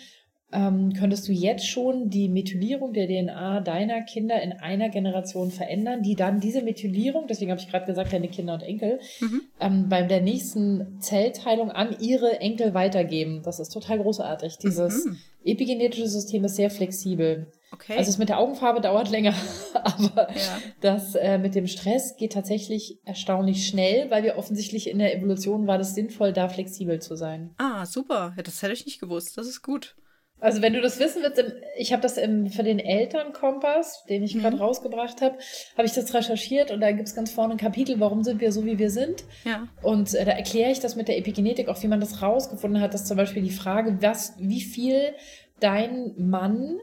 ähm, könntest du jetzt schon die Methylierung der DNA deiner Kinder in einer Generation verändern, die dann diese Methylierung, deswegen habe ich gerade gesagt, deine Kinder und Enkel, mhm. ähm, bei der nächsten Zellteilung an ihre Enkel weitergeben. Das ist total großartig. Dieses mhm. epigenetische System ist sehr flexibel.
Okay.
Also das mit der Augenfarbe dauert länger, aber ja. das äh, mit dem Stress geht tatsächlich erstaunlich schnell, weil wir offensichtlich in der Evolution war das sinnvoll, da flexibel zu sein.
Ah, super. Ja, das hätte ich nicht gewusst. Das ist gut.
Also wenn du das wissen willst, ich habe das im, für den Elternkompass, den ich mhm. gerade rausgebracht habe, habe ich das recherchiert und da gibt es ganz vorne ein Kapitel, warum sind wir so, wie wir sind.
Ja.
Und äh, da erkläre ich das mit der Epigenetik, auch wie man das rausgefunden hat, dass zum Beispiel die Frage, was, wie viel dein Mann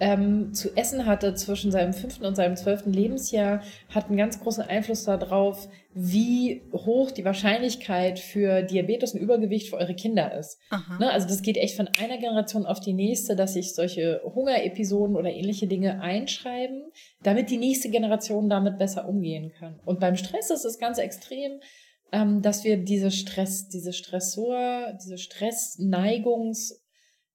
ähm, zu essen hatte zwischen seinem fünften und seinem zwölften Lebensjahr, hat einen ganz großen Einfluss darauf, wie hoch die Wahrscheinlichkeit für Diabetes und Übergewicht für eure Kinder ist. Ne? Also das geht echt von einer Generation auf die nächste, dass sich solche Hungerepisoden oder ähnliche Dinge einschreiben, damit die nächste Generation damit besser umgehen kann. Und beim Stress ist es ganz extrem, ähm, dass wir diese Stress, diese Stressor, diese Stressneigungs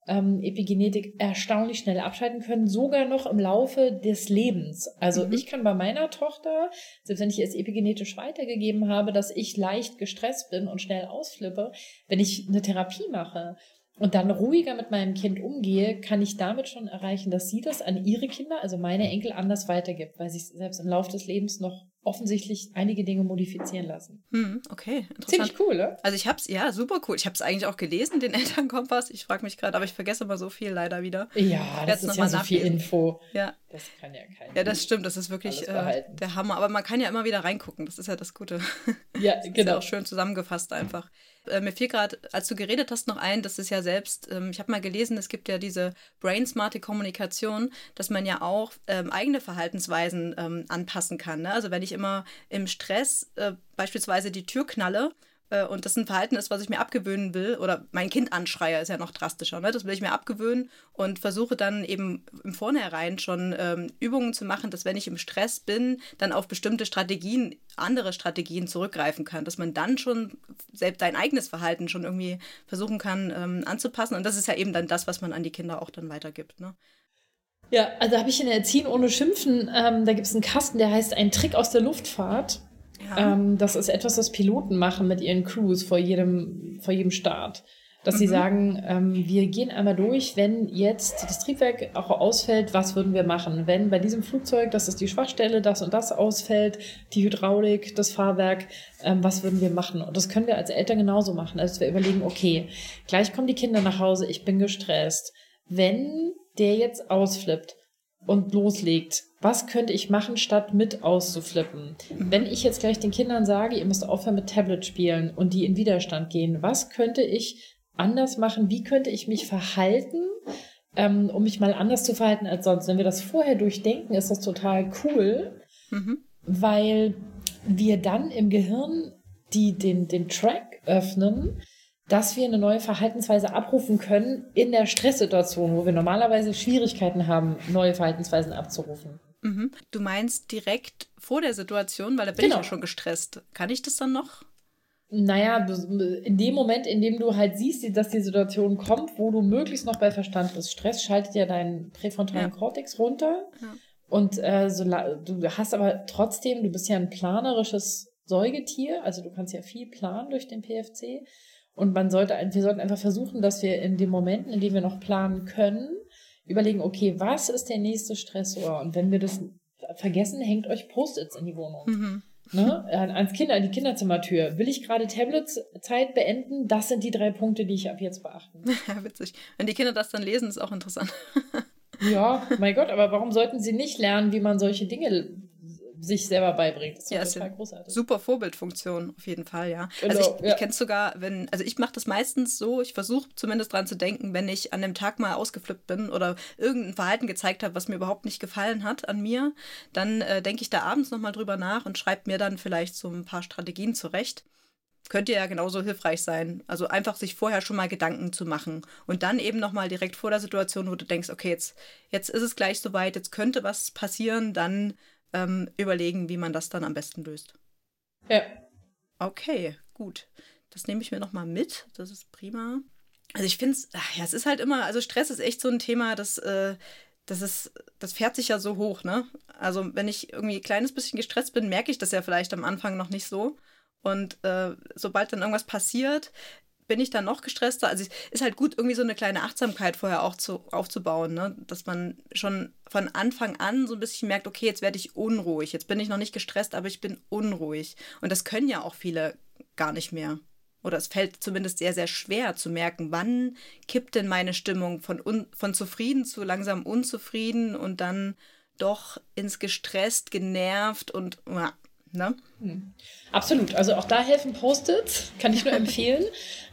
ähm, Epigenetik erstaunlich schnell abschalten können, sogar noch im Laufe des Lebens. Also mhm. ich kann bei meiner Tochter, selbst wenn ich es epigenetisch weitergegeben habe, dass ich leicht gestresst bin und schnell ausflippe, wenn ich eine Therapie mache und dann ruhiger mit meinem Kind umgehe, kann ich damit schon erreichen, dass sie das an ihre Kinder, also meine Enkel, anders weitergibt, weil sie es selbst im Laufe des Lebens noch offensichtlich einige Dinge modifizieren lassen.
Hm, okay, interessant.
Ziemlich cool, ne?
Also ich hab's, ja, super cool. Ich habe es eigentlich auch gelesen, den Elternkompass. Ich frage mich gerade, aber ich vergesse immer so viel leider wieder.
Ja, das ist ja so viel Info.
Ja.
Das kann ja kein
Ja, das stimmt, das ist wirklich äh, der Hammer. Aber man kann ja immer wieder reingucken, das ist ja das Gute.
Ja,
das
genau.
Ist ja auch schön zusammengefasst einfach. Äh, mir fiel gerade, als du geredet hast, noch ein, das ist ja selbst, ähm, ich habe mal gelesen, es gibt ja diese brainsmarte Kommunikation, dass man ja auch ähm, eigene Verhaltensweisen ähm, anpassen kann. Ne? Also wenn ich immer im Stress äh, beispielsweise die Tür knalle, äh, und das ein Verhalten ist, was ich mir abgewöhnen will, oder mein Kind anschreie, ist ja noch drastischer, ne? das will ich mir abgewöhnen und versuche dann eben im Vornherein schon ähm, Übungen zu machen, dass wenn ich im Stress bin, dann auf bestimmte Strategien, andere Strategien zurückgreifen kann, dass man dann schon selbst dein eigenes Verhalten schon irgendwie versuchen kann ähm, anzupassen und das ist ja eben dann das, was man an die Kinder auch dann weitergibt. Ne?
Ja, also habe ich in Erziehen ohne Schimpfen, ähm, da gibt es einen Kasten, der heißt Ein Trick aus der Luftfahrt. Ja. Ähm, das ist etwas, was Piloten machen mit ihren Crews vor jedem, vor jedem Start. Dass mhm. sie sagen, ähm, wir gehen einmal durch, wenn jetzt das Triebwerk auch ausfällt, was würden wir machen? Wenn bei diesem Flugzeug, das ist die Schwachstelle, das und das ausfällt, die Hydraulik, das Fahrwerk, ähm, was würden wir machen? Und das können wir als Eltern genauso machen. Also wir überlegen, okay, gleich kommen die Kinder nach Hause, ich bin gestresst. Wenn der jetzt ausflippt und loslegt, was könnte ich machen, statt mit auszuflippen? Wenn ich jetzt gleich den Kindern sage, ihr müsst aufhören mit Tablet spielen und die in Widerstand gehen, was könnte ich anders machen? Wie könnte ich mich verhalten, ähm, um mich mal anders zu verhalten als sonst? Wenn wir das vorher durchdenken, ist das total cool, mhm. weil wir dann im Gehirn die, den, den Track öffnen, dass wir eine neue Verhaltensweise abrufen können in der Stresssituation, wo wir normalerweise Schwierigkeiten haben, neue Verhaltensweisen abzurufen.
Mhm. Du meinst direkt vor der Situation, weil da bin genau. ich ja schon gestresst. Kann ich das dann noch?
Naja, in dem Moment, in dem du halt siehst, dass die Situation kommt, wo du möglichst noch bei Verstand bist. Stress schaltet ja deinen präfrontalen ja. Kortex runter. Ja. Und äh, so, du hast aber trotzdem, du bist ja ein planerisches Säugetier, also du kannst ja viel planen durch den PFC. Und man sollte, wir sollten einfach versuchen, dass wir in den Momenten, in denen wir noch planen können, überlegen, okay, was ist der nächste Stressor? Und wenn wir das vergessen, hängt euch Post-its in die Wohnung. Mhm. Ne? Ans Kinder, an die Kinderzimmertür. Will ich gerade Tablet-Zeit beenden? Das sind die drei Punkte, die ich ab jetzt beachten.
Ja, witzig. Wenn die Kinder das dann lesen, ist auch interessant.
ja, mein Gott, aber warum sollten sie nicht lernen, wie man solche Dinge sich selber beibringt. Das ist ja, total großartig.
Super Vorbildfunktion, auf jeden Fall, ja. Genau, also ich, ja. ich kenne es sogar, wenn, also ich mache das meistens so, ich versuche zumindest dran zu denken, wenn ich an dem Tag mal ausgeflippt bin oder irgendein Verhalten gezeigt habe, was mir überhaupt nicht gefallen hat an mir, dann äh, denke ich da abends nochmal drüber nach und schreibe mir dann vielleicht so ein paar Strategien zurecht könnte ja genauso hilfreich sein. Also einfach sich vorher schon mal Gedanken zu machen und dann eben nochmal direkt vor der Situation, wo du denkst, okay, jetzt, jetzt ist es gleich soweit, jetzt könnte was passieren, dann ähm, überlegen, wie man das dann am besten löst.
Ja.
Okay, gut. Das nehme ich mir nochmal mit. Das ist prima. Also ich finde es, ja, es ist halt immer, also Stress ist echt so ein Thema, das, äh, das ist, das fährt sich ja so hoch, ne? Also wenn ich irgendwie ein kleines bisschen gestresst bin, merke ich das ja vielleicht am Anfang noch nicht so. Und äh, sobald dann irgendwas passiert, bin ich dann noch gestresster. Also es ist halt gut, irgendwie so eine kleine Achtsamkeit vorher auch zu, aufzubauen, ne? dass man schon von Anfang an so ein bisschen merkt, okay, jetzt werde ich unruhig. Jetzt bin ich noch nicht gestresst, aber ich bin unruhig. Und das können ja auch viele gar nicht mehr. Oder es fällt zumindest sehr, sehr schwer zu merken, wann kippt denn meine Stimmung von, un, von zufrieden zu langsam unzufrieden und dann doch ins gestresst, genervt und Ne?
Hm. Absolut. Also auch da helfen Post-its, kann ich nur empfehlen.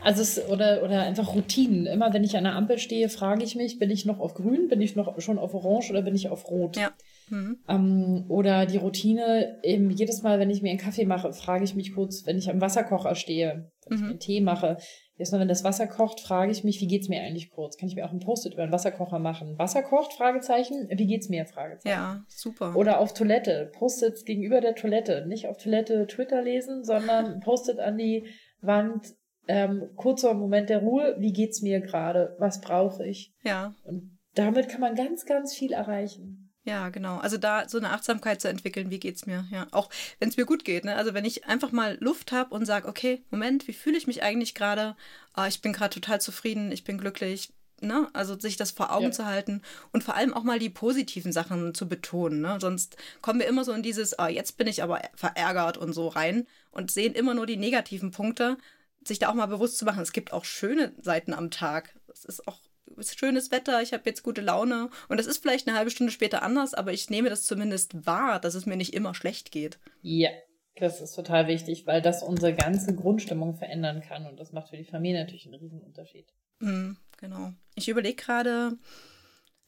Also es, oder, oder einfach Routinen. Immer wenn ich an der Ampel stehe, frage ich mich, bin ich noch auf grün, bin ich noch schon auf orange oder bin ich auf rot?
Ja. Mhm.
Ähm, oder die Routine, eben jedes Mal, wenn ich mir einen Kaffee mache, frage ich mich kurz, wenn ich am Wasserkocher stehe, wenn mhm. ich einen Tee mache, Erstmal, wenn das Wasser kocht, frage ich mich, wie geht's mir eigentlich kurz? Kann ich mir auch ein Post-it über einen Wasserkocher machen? Wasser kocht? Fragezeichen. Wie geht's mir? Fragezeichen.
Ja, super.
Oder auf Toilette. Post-its gegenüber der Toilette. Nicht auf Toilette Twitter lesen, sondern Post-it an die Wand. Ähm, kurzer Moment der Ruhe. Wie geht's mir gerade? Was brauche ich?
Ja.
Und damit kann man ganz, ganz viel erreichen.
Ja, genau. Also da so eine Achtsamkeit zu entwickeln, wie geht's mir? Ja, auch wenn es mir gut geht. Ne? Also wenn ich einfach mal Luft habe und sage, okay, Moment, wie fühle ich mich eigentlich gerade? Ah, ich bin gerade total zufrieden, ich bin glücklich. ne? Also sich das vor Augen ja. zu halten und vor allem auch mal die positiven Sachen zu betonen. Ne? Sonst kommen wir immer so in dieses, ah, jetzt bin ich aber verärgert und so rein und sehen immer nur die negativen Punkte. Sich da auch mal bewusst zu machen, es gibt auch schöne Seiten am Tag. Es ist auch ist schönes Wetter, ich habe jetzt gute Laune. Und das ist vielleicht eine halbe Stunde später anders, aber ich nehme das zumindest wahr, dass es mir nicht immer schlecht geht.
Ja, das ist total wichtig, weil das unsere ganze Grundstimmung verändern kann. Und das macht für die Familie natürlich einen riesen Unterschied.
Mhm, genau. Ich überlege gerade,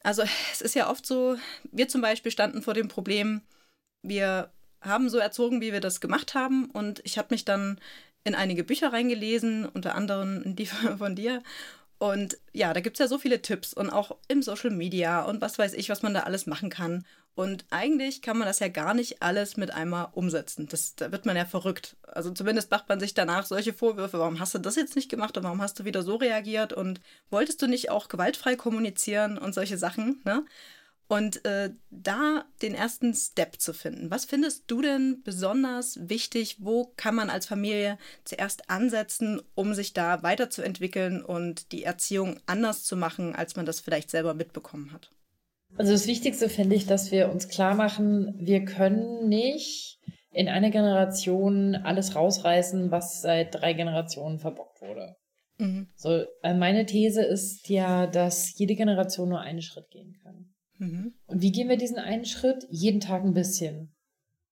also es ist ja oft so, wir zum Beispiel standen vor dem Problem, wir haben so erzogen, wie wir das gemacht haben. Und ich habe mich dann in einige Bücher reingelesen, unter anderem die von dir. Und ja, da gibt es ja so viele Tipps und auch im Social Media und was weiß ich, was man da alles machen kann. Und eigentlich kann man das ja gar nicht alles mit einmal umsetzen. Das, da wird man ja verrückt. Also zumindest macht man sich danach solche Vorwürfe. Warum hast du das jetzt nicht gemacht und warum hast du wieder so reagiert und wolltest du nicht auch gewaltfrei kommunizieren und solche Sachen, ne? Und äh, da den ersten Step zu finden. Was findest du denn besonders wichtig? Wo kann man als Familie zuerst ansetzen, um sich da weiterzuentwickeln und die Erziehung anders zu machen, als man das vielleicht selber mitbekommen hat?
Also das Wichtigste finde ich, dass wir uns klar machen, wir können nicht in einer Generation alles rausreißen, was seit drei Generationen verbockt wurde. Mhm. So, meine These ist ja, dass jede Generation nur einen Schritt gehen kann. Mhm. Und wie gehen wir diesen einen Schritt? Jeden Tag ein bisschen.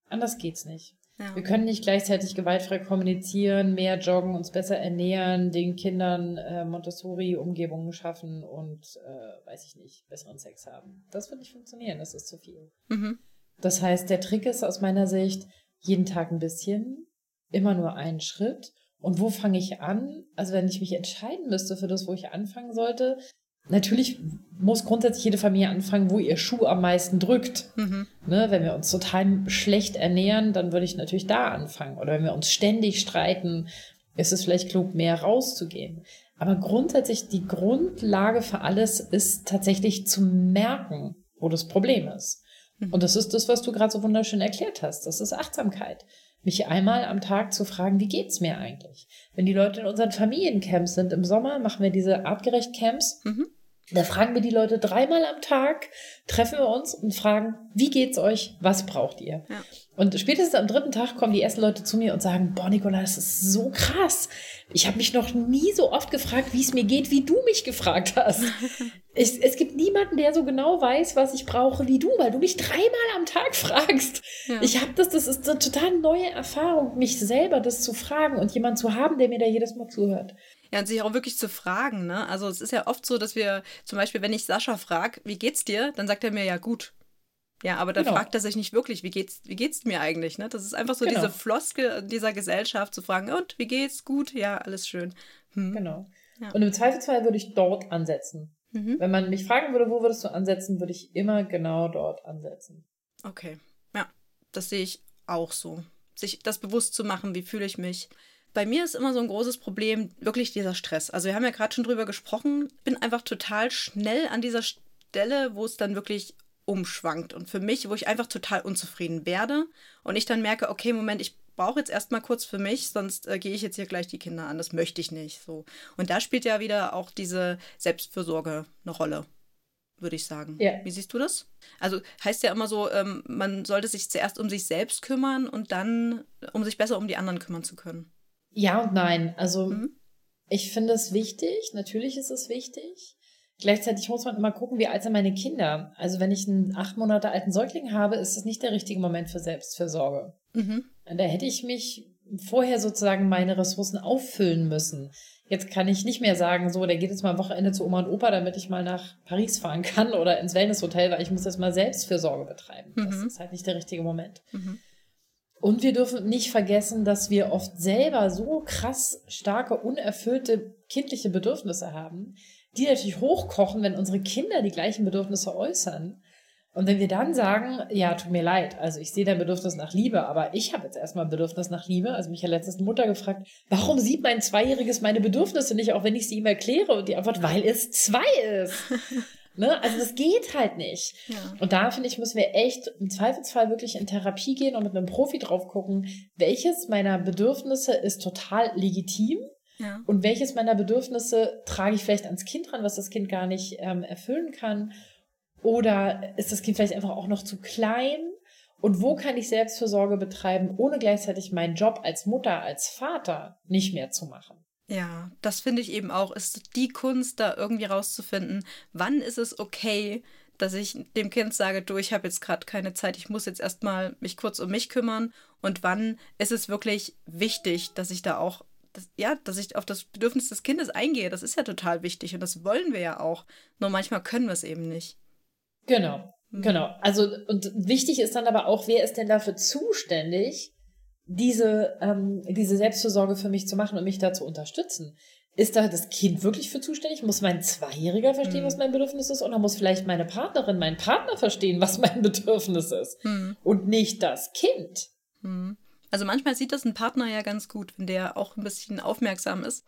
Anders geht's nicht. Ja. Wir können nicht gleichzeitig gewaltfrei kommunizieren, mehr joggen, uns besser ernähren, den Kindern äh, Montessori-Umgebungen schaffen und, äh, weiß ich nicht, besseren Sex haben. Das wird nicht funktionieren, das ist zu viel. Mhm. Das heißt, der Trick ist aus meiner Sicht, jeden Tag ein bisschen, immer nur einen Schritt. Und wo fange ich an? Also wenn ich mich entscheiden müsste für das, wo ich anfangen sollte, Natürlich muss grundsätzlich jede Familie anfangen, wo ihr Schuh am meisten drückt. Mhm. Ne, wenn wir uns total schlecht ernähren, dann würde ich natürlich da anfangen. Oder wenn wir uns ständig streiten, ist es vielleicht klug, mehr rauszugehen. Aber grundsätzlich die Grundlage für alles ist tatsächlich zu merken, wo das Problem ist. Mhm. Und das ist das, was du gerade so wunderschön erklärt hast. Das ist Achtsamkeit. Mich einmal am Tag zu fragen, wie geht's mir eigentlich? Wenn die Leute in unseren Familiencamps sind im Sommer, machen wir diese artgerecht Camps. Mhm. Da fragen wir die Leute dreimal am Tag, treffen wir uns und fragen, wie geht's euch? Was braucht ihr? Ja. Und spätestens am dritten Tag kommen die ersten Leute zu mir und sagen, boah, Nicola, das ist so krass. Ich habe mich noch nie so oft gefragt, wie es mir geht, wie du mich gefragt hast. ich, es gibt niemanden, der so genau weiß, was ich brauche wie du, weil du mich dreimal am Tag fragst. Ja. Ich habe das, das ist eine total neue Erfahrung, mich selber das zu fragen und jemanden zu haben, der mir da jedes Mal zuhört.
Ja, und sich auch wirklich zu fragen, ne? Also es ist ja oft so, dass wir, zum Beispiel, wenn ich Sascha frage, wie geht's dir, dann sagt er mir ja gut. Ja, aber da genau. fragt er sich nicht wirklich, wie geht's, wie geht's mir eigentlich, ne? Das ist einfach so genau. diese Floskel dieser Gesellschaft zu fragen, und wie geht's? Gut, ja, alles schön.
Hm. Genau. Ja. Und im Zweifelsfall würde ich dort ansetzen. Mhm. Wenn man mich fragen würde, wo würdest du ansetzen, würde ich immer genau dort ansetzen.
Okay. Ja, das sehe ich auch so. Sich das bewusst zu machen, wie fühle ich mich, bei mir ist immer so ein großes Problem wirklich dieser Stress. Also wir haben ja gerade schon drüber gesprochen. Ich bin einfach total schnell an dieser Stelle, wo es dann wirklich umschwankt. Und für mich, wo ich einfach total unzufrieden werde und ich dann merke, okay, Moment, ich brauche jetzt erstmal kurz für mich, sonst äh, gehe ich jetzt hier gleich die Kinder an. Das möchte ich nicht. So. Und da spielt ja wieder auch diese Selbstfürsorge eine Rolle, würde ich sagen. Ja. Wie siehst du das? Also heißt ja immer so, ähm, man sollte sich zuerst um sich selbst kümmern und dann, um sich besser um die anderen kümmern zu können.
Ja und nein. Also mhm. ich finde es wichtig, natürlich ist es wichtig. Gleichzeitig muss man immer gucken, wie alt sind meine Kinder. Also wenn ich einen acht Monate alten Säugling habe, ist es nicht der richtige Moment für Selbstfürsorge. Mhm. Da hätte ich mich vorher sozusagen meine Ressourcen auffüllen müssen. Jetzt kann ich nicht mehr sagen, so, der geht jetzt mal am Wochenende zu Oma und Opa, damit ich mal nach Paris fahren kann oder ins Wellnesshotel, weil ich muss jetzt mal Selbstfürsorge betreiben. Mhm. Das ist halt nicht der richtige Moment. Mhm. Und wir dürfen nicht vergessen, dass wir oft selber so krass starke, unerfüllte kindliche Bedürfnisse haben, die natürlich hochkochen, wenn unsere Kinder die gleichen Bedürfnisse äußern. Und wenn wir dann sagen, ja, tut mir leid, also ich sehe dein Bedürfnis nach Liebe, aber ich habe jetzt erstmal ein Bedürfnis nach Liebe. Also mich hat letztens eine Mutter gefragt, warum sieht mein Zweijähriges meine Bedürfnisse nicht, auch wenn ich sie ihm erkläre? Und die Antwort, weil es zwei ist. Ne? Also das geht halt nicht. Ja. Und da finde ich, müssen wir echt im Zweifelsfall wirklich in Therapie gehen und mit einem Profi drauf gucken, welches meiner Bedürfnisse ist total legitim Ja. Und welches meiner Bedürfnisse trage ich vielleicht ans Kind ran, was das Kind gar nicht ähm, erfüllen kann? Oder ist das Kind vielleicht einfach auch noch zu klein? Und wo kann ich Selbstfürsorge betreiben, ohne gleichzeitig meinen Job als Mutter, als Vater nicht mehr zu machen?
Ja, das finde ich eben auch, ist die Kunst, da irgendwie rauszufinden, wann ist es okay, dass ich dem Kind sage, du, ich habe jetzt gerade keine Zeit, ich muss jetzt erstmal mich kurz um mich kümmern und wann ist es wirklich wichtig, dass ich da auch, das, ja, dass ich auf das Bedürfnis des Kindes eingehe. Das ist ja total wichtig und das wollen wir ja auch. Nur manchmal können wir es eben nicht.
Genau. Mhm. Genau. Also, und wichtig ist dann aber auch, wer ist denn dafür zuständig, diese, ähm, diese Selbstversorge für mich zu machen und mich da zu unterstützen? Ist da das Kind wirklich für zuständig? Muss mein Zweijähriger verstehen, mhm. was mein Bedürfnis ist? Oder muss vielleicht meine Partnerin, mein Partner verstehen, was mein Bedürfnis ist? Mhm. Und nicht das Kind.
Mhm. Also manchmal sieht das ein Partner ja ganz gut, wenn der auch ein bisschen aufmerksam ist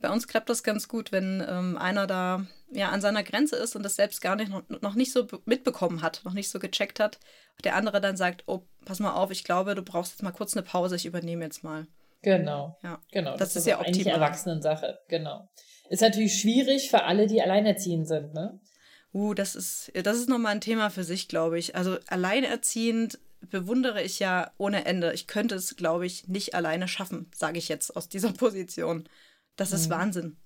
bei uns klappt das ganz gut, wenn ähm, einer da ja an seiner Grenze ist und das selbst gar nicht noch, nicht so mitbekommen hat, noch nicht so gecheckt hat. Der andere dann sagt, oh, pass mal auf, ich glaube, du brauchst jetzt mal kurz eine Pause, ich übernehme jetzt mal.
Genau.
Ja.
Genau.
Das, das ist, ist ja auch
eigentlich Erwachsenensache. Genau. Ist natürlich schwierig für alle, die alleinerziehend sind, ne?
Uh, das ist, das ist nochmal ein Thema für sich, glaube ich. Also alleinerziehend bewundere ich ja ohne Ende. Ich könnte es, glaube ich, nicht alleine schaffen, sage ich jetzt aus dieser Position. Das ist mhm. Wahnsinn.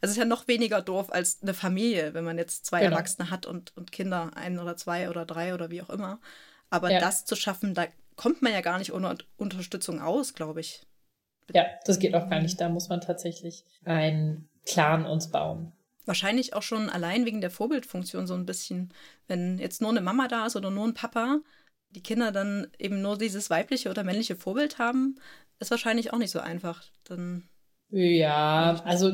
Also es ist ja noch weniger doof als eine Familie, wenn man jetzt zwei genau. Erwachsene hat und, und Kinder, ein oder zwei oder drei oder wie auch immer. Aber ja. das zu schaffen, da kommt man ja gar nicht ohne Unterstützung aus, glaube ich.
Ja, das geht auch gar nicht. Da muss man tatsächlich einen Clan uns bauen.
Wahrscheinlich auch schon allein wegen der Vorbildfunktion so ein bisschen. Wenn jetzt nur eine Mama da ist oder nur ein Papa, die Kinder dann eben nur dieses weibliche oder männliche Vorbild haben, ist wahrscheinlich auch nicht so einfach. Dann
ja, also,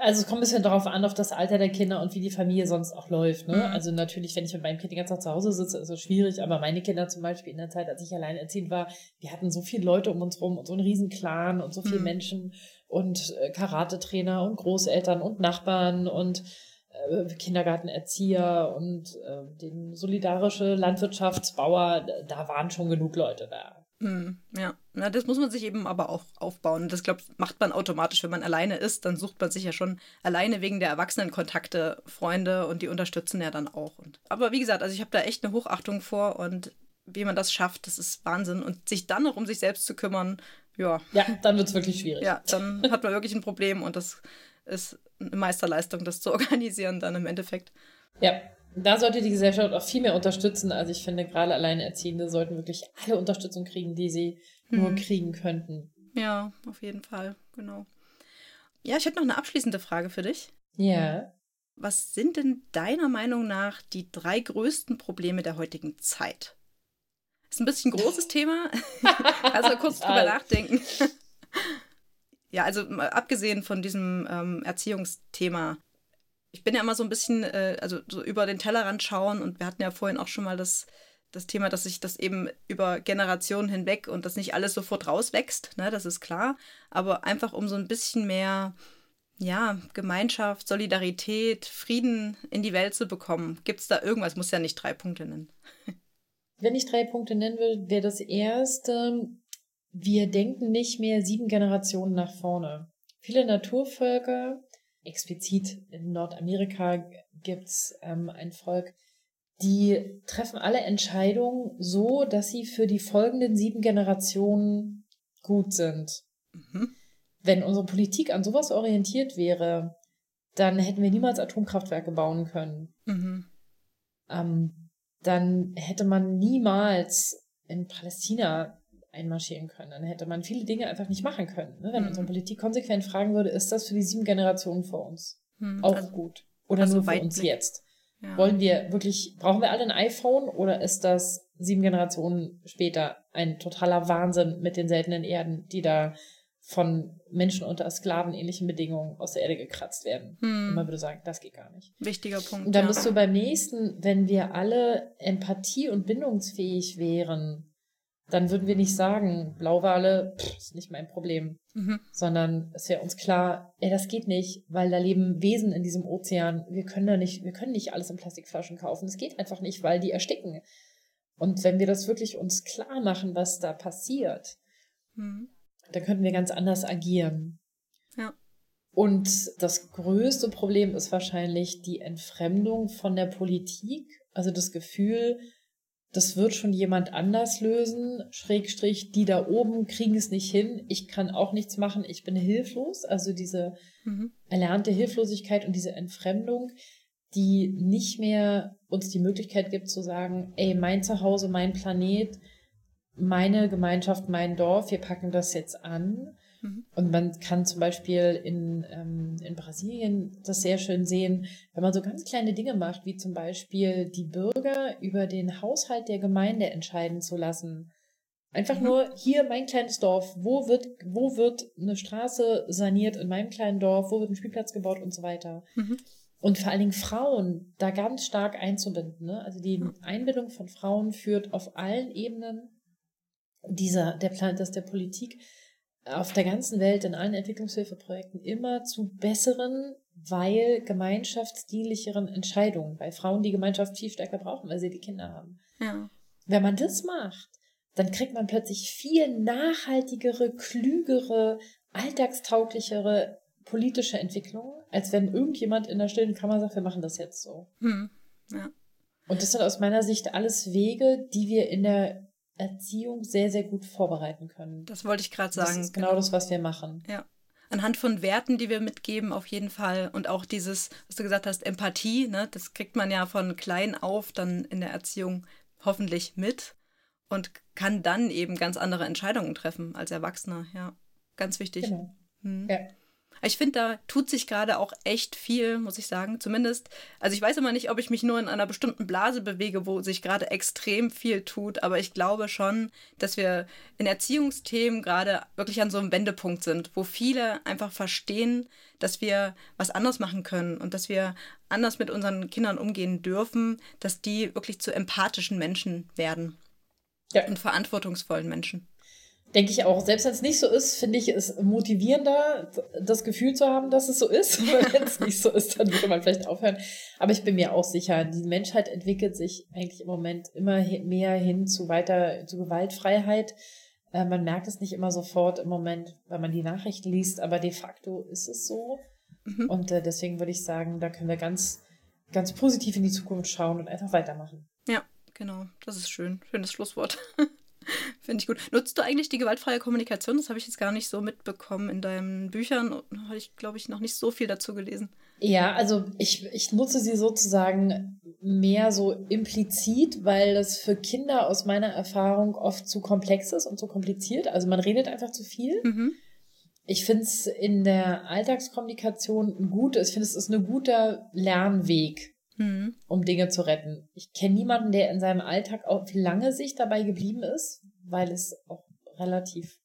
also es kommt ein bisschen darauf an, auf das Alter der Kinder und wie die Familie sonst auch läuft. Ne? Mhm. Also natürlich, wenn ich mit meinem Kind die ganze Zeit zu Hause sitze, ist es schwierig, aber meine Kinder zum Beispiel in der Zeit, als ich allein erziehend war, wir hatten so viele Leute um uns rum und so einen riesen Clan und so viele mhm. Menschen und äh, Karate-Trainer und Großeltern und Nachbarn und äh, Kindergartenerzieher und äh, den solidarische Landwirtschaftsbauer, da waren schon genug Leute da.
Hm, ja, na, das muss man sich eben aber auch aufbauen. Das, glaube macht man automatisch, wenn man alleine ist. Dann sucht man sich ja schon alleine wegen der Erwachsenenkontakte Freunde und die unterstützen ja dann auch. Und, aber wie gesagt, also ich habe da echt eine Hochachtung vor und wie man das schafft, das ist Wahnsinn. Und sich dann noch um sich selbst zu kümmern, ja.
Ja, dann wird es wirklich schwierig.
Ja, dann hat man wirklich ein Problem und das ist eine Meisterleistung, das zu organisieren dann im Endeffekt.
Ja, da sollte die Gesellschaft auch viel mehr unterstützen. Also ich finde, gerade Alleinerziehende sollten wirklich alle Unterstützung kriegen, die sie hm. nur kriegen könnten.
Ja, auf jeden Fall, genau. Ja, ich hätte noch eine abschließende Frage für dich.
Ja.
Was sind denn deiner Meinung nach die drei größten Probleme der heutigen Zeit? Ist ein bisschen ein großes Thema. also kurz drüber nachdenken. ja, also abgesehen von diesem ähm, Erziehungsthema, ich bin ja immer so ein bisschen, äh, also so über den Tellerrand schauen und wir hatten ja vorhin auch schon mal das, das Thema, dass sich das eben über Generationen hinweg und das nicht alles sofort rauswächst, ne, das ist klar, aber einfach um so ein bisschen mehr, ja, Gemeinschaft, Solidarität, Frieden in die Welt zu bekommen. Gibt es da irgendwas? Muss ja nicht drei Punkte nennen.
Wenn ich drei Punkte nennen will, wäre das erste, wir denken nicht mehr sieben Generationen nach vorne. Viele Naturvölker explizit in Nordamerika gibt's ähm, ein Volk, die treffen alle Entscheidungen so, dass sie für die folgenden sieben Generationen gut sind. Mhm. Wenn unsere Politik an sowas orientiert wäre, dann hätten wir niemals Atomkraftwerke bauen können. Mhm. Ähm, dann hätte man niemals in Palästina einmarschieren können. Dann hätte man viele Dinge einfach nicht machen können. Ne? Wenn mhm. unsere Politik konsequent fragen würde, ist das für die sieben Generationen vor uns mhm. auch also, gut? Oder also nur für uns jetzt? Ja. Wollen wir wirklich, brauchen wir alle ein iPhone oder ist das sieben Generationen später ein totaler Wahnsinn mit den seltenen Erden, die da von Menschen unter sklavenähnlichen Bedingungen aus der Erde gekratzt werden. Hm. Und man würde sagen, das geht gar nicht.
Wichtiger Punkt.
Und dann ja. bist du beim nächsten, wenn wir alle empathie- und bindungsfähig wären, dann würden wir nicht sagen, Blauwale, pff, ist nicht mein Problem, mhm. sondern es wäre uns klar, ey, das geht nicht, weil da leben Wesen in diesem Ozean. Wir können da nicht, wir können nicht alles in Plastikflaschen kaufen. Das geht einfach nicht, weil die ersticken. Und wenn wir das wirklich uns klar machen, was da passiert, mhm. dann könnten wir ganz anders agieren.
Ja.
Und das größte Problem ist wahrscheinlich die Entfremdung von der Politik, also das Gefühl, das wird schon jemand anders lösen, Schrägstrich, die da oben kriegen es nicht hin, ich kann auch nichts machen, ich bin hilflos. Also diese mhm. erlernte Hilflosigkeit und diese Entfremdung, die nicht mehr uns die Möglichkeit gibt zu sagen, ey, mein Zuhause, mein Planet, meine Gemeinschaft, mein Dorf, wir packen das jetzt an. Mhm. Und man kann zum Beispiel in, ähm, in Brasilien das sehr schön sehen, wenn man so ganz kleine Dinge macht, wie zum Beispiel die Bürger über den Haushalt der Gemeinde entscheiden zu lassen. Einfach mhm. nur hier mein kleines Dorf, wo wird, wo wird eine Straße saniert in meinem kleinen Dorf, wo wird ein Spielplatz gebaut und so weiter. Mhm. Und vor allen Dingen Frauen da ganz stark einzubinden. Ne? Also die Einbindung von Frauen führt auf allen Ebenen dieser, der Plan, dass der Politik auf der ganzen Welt in allen Entwicklungshilfeprojekten immer zu besseren, weil gemeinschaftsdienlicheren Entscheidungen, weil Frauen die Gemeinschaft viel stärker brauchen, weil sie die Kinder haben. Ja. Wenn man das macht, dann kriegt man plötzlich viel nachhaltigere, klügere, alltagstauglichere politische Entwicklungen, als wenn irgendjemand in der stillen Kammer sagt, wir machen das jetzt so. Hm. Ja. Und das sind aus meiner Sicht alles Wege, die wir in der Erziehung sehr, sehr gut vorbereiten können.
Das wollte ich gerade sagen.
Das ist genau, genau das, was wir machen.
Ja. Anhand von Werten, die wir mitgeben, auf jeden Fall. Und auch dieses, was du gesagt hast, Empathie, ne, das kriegt man ja von klein auf dann in der Erziehung hoffentlich mit und kann dann eben ganz andere Entscheidungen treffen als Erwachsener. Ja, ganz wichtig. Genau. Hm. Ja. Ich finde, da tut sich gerade auch echt viel, muss ich sagen. Zumindest, also ich weiß immer nicht, ob ich mich nur in einer bestimmten Blase bewege, wo sich gerade extrem viel tut, aber ich glaube schon, dass wir in Erziehungsthemen gerade wirklich an so einem Wendepunkt sind, wo viele einfach verstehen, dass wir was anderes machen können und dass wir anders mit unseren Kindern umgehen dürfen, dass die wirklich zu empathischen Menschen werden. Ja. Und verantwortungsvollen Menschen
denke ich auch. Selbst wenn es nicht so ist, finde ich es motivierender, das Gefühl zu haben, dass es so ist. wenn es nicht so ist, dann würde man vielleicht aufhören. Aber ich bin mir auch sicher, die Menschheit entwickelt sich eigentlich im Moment immer mehr hin zu weiter, zu Gewaltfreiheit. Äh, man merkt es nicht immer sofort im Moment, wenn man die Nachrichten liest, aber de facto ist es so. Mhm. Und äh, deswegen würde ich sagen, da können wir ganz, ganz positiv in die Zukunft schauen und einfach weitermachen.
Ja, genau. Das ist schön. Schönes Schlusswort. Finde ich gut. Nutzt du eigentlich die gewaltfreie Kommunikation? Das habe ich jetzt gar nicht so mitbekommen in deinen Büchern. Habe ich, glaube ich, noch nicht so viel dazu gelesen.
Ja, also ich, ich nutze sie sozusagen mehr so implizit, weil das für Kinder aus meiner Erfahrung oft zu komplex ist und zu kompliziert. Also man redet einfach zu viel. Mhm. Ich finde es in der Alltagskommunikation gut. Ich finde es ist ein guter Lernweg mhm. um Dinge zu retten. Ich kenne niemanden, der in seinem Alltag auch wie lange sich dabei geblieben ist, weil es auch relativ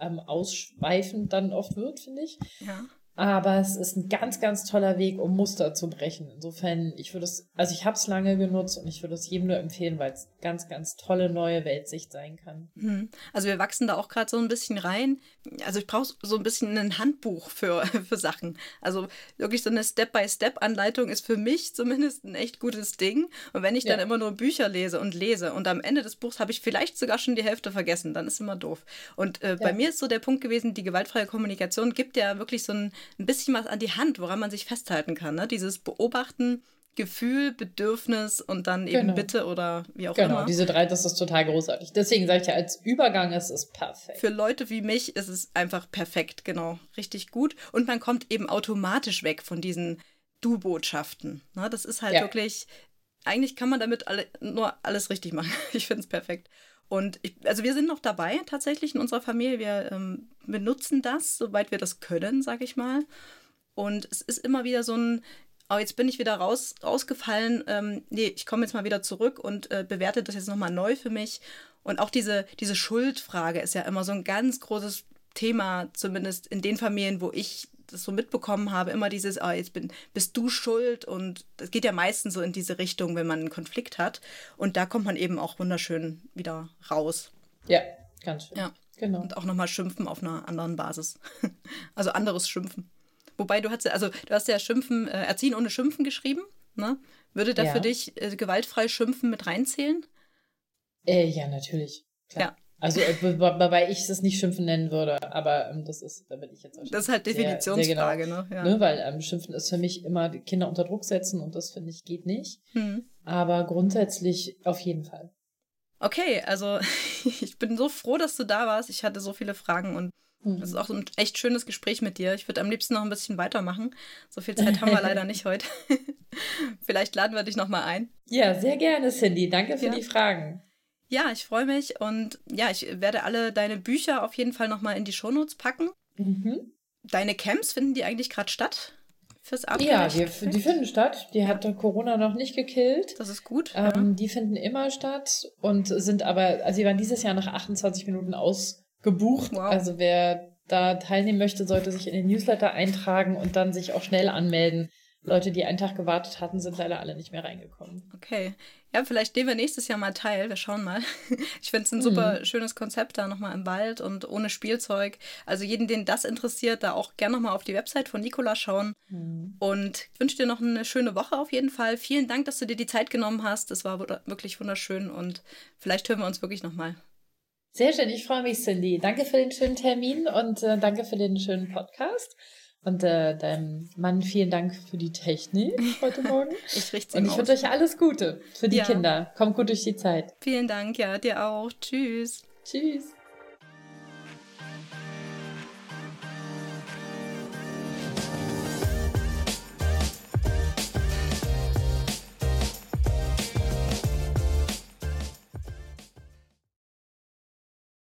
ähm, ausschweifend dann oft wird, finde ich. Ja. Aber es ist ein ganz, ganz toller Weg, um Muster zu brechen. Insofern, ich würde es, also ich habe es lange genutzt und ich würde es jedem nur empfehlen, weil es ganz, ganz tolle neue Weltsicht sein kann.
Mhm. Also wir wachsen da auch gerade so ein bisschen rein. Also ich brauche so ein bisschen ein Handbuch für, für Sachen. Also wirklich so eine Step-by-Step-Anleitung ist für mich zumindest ein echt gutes Ding. Und wenn ich dann immer nur Bücher lese und lese und am Ende des Buchs habe ich vielleicht sogar schon die Hälfte vergessen, dann ist immer doof. Und äh, ja. bei mir ist so der Punkt gewesen, die gewaltfreie Kommunikation gibt ja wirklich so ein ein bisschen was an die Hand, woran man sich festhalten kann. Ne? Dieses Beobachten, Gefühl, Bedürfnis und dann eben genau. Bitte oder wie auch genau, immer. Genau,
diese drei, das ist total großartig. Deswegen sage ich ja, als Übergang ist es perfekt.
Für Leute wie mich ist es einfach perfekt, genau. Richtig gut. Und man kommt eben automatisch weg von diesen Du-Botschaften. Ne? Das ist halt ja. wirklich, eigentlich kann man damit alle, nur alles richtig machen. Ich finde es perfekt. Und ich, also wir sind noch dabei tatsächlich in unserer Familie. Wir ähm, benutzen das, soweit wir das können, sage ich mal. Und es ist immer wieder so ein, oh, jetzt bin ich wieder raus, rausgefallen. Ähm, nee, ich komme jetzt mal wieder zurück und äh, bewerte das jetzt nochmal neu für mich. Und auch diese, diese Schuldfrage ist ja immer so ein ganz großes Thema, zumindest in den Familien, wo ich das so mitbekommen habe, immer dieses, oh, jetzt bin, bist du schuld und das geht ja meistens so in diese Richtung, wenn man einen Konflikt hat. Und da kommt man eben auch wunderschön wieder raus.
Ja, ganz schön.
Ja, genau. Und auch nochmal schimpfen auf einer anderen Basis. also anderes Schimpfen. Wobei du hast ja, also du hast ja Schimpfen, äh, Erziehen ohne Schimpfen geschrieben, ne? Würde da ja. für dich äh, gewaltfrei Schimpfen mit reinzählen?
Äh, ja, natürlich.
Klar. Ja,
Also, äh, wobei ich es nicht Schimpfen nennen würde, aber ähm, das ist, da bin ich jetzt auch
Das ist halt Definitionsfrage,
sehr, sehr
genau.
ne? Ja. ne? Weil ähm, Schimpfen ist für mich immer Kinder unter Druck setzen und das finde ich geht nicht.
Hm.
Aber grundsätzlich auf jeden Fall.
Okay, also ich bin so froh, dass du da warst. Ich hatte so viele Fragen und mhm. ist auch so ein echt schönes Gespräch mit dir. Ich würde am liebsten noch ein bisschen weitermachen. So viel Zeit haben wir leider nicht heute. Vielleicht laden wir dich nochmal ein.
Ja, sehr gerne, Cindy. Danke für ja. die Fragen.
Ja, ich freue mich und ja, ich werde alle deine Bücher auf jeden Fall nochmal in die Shownotes packen.
Mhm.
Deine Camps, finden die eigentlich gerade statt? Fürs
ja, die, die, finden statt. Die hat Corona noch nicht gekillt.
Das ist gut.
Ähm, ja. Die finden immer statt und sind aber, also sie waren dieses Jahr nach 28 Minuten ausgebucht. Wow. Also wer da teilnehmen möchte, sollte sich in den Newsletter eintragen und dann sich auch schnell anmelden. Leute, die einen Tag gewartet hatten, sind leider alle nicht mehr reingekommen.
Okay. Ja, vielleicht nehmen wir nächstes Jahr mal teil. Wir schauen mal. Ich finde es ein super mhm. schönes Konzept da nochmal im Wald und ohne Spielzeug. Also jeden, den das interessiert, da auch gerne nochmal auf die Website von Nicola schauen. Mhm. Und ich wünsche dir noch eine schöne Woche auf jeden Fall. Vielen Dank, dass du dir die Zeit genommen hast. Es war wirklich wunderschön und vielleicht hören wir uns wirklich nochmal.
Sehr schön, ich freue mich, Cindy. Danke für den schönen Termin und äh, danke für den schönen Podcast. Und äh, deinem Mann vielen Dank für die Technik heute Morgen.
ich richte
Und ich wünsche euch alles Gute für die ja. Kinder. Kommt gut durch die Zeit.
Vielen Dank, ja, dir auch. Tschüss.
Tschüss.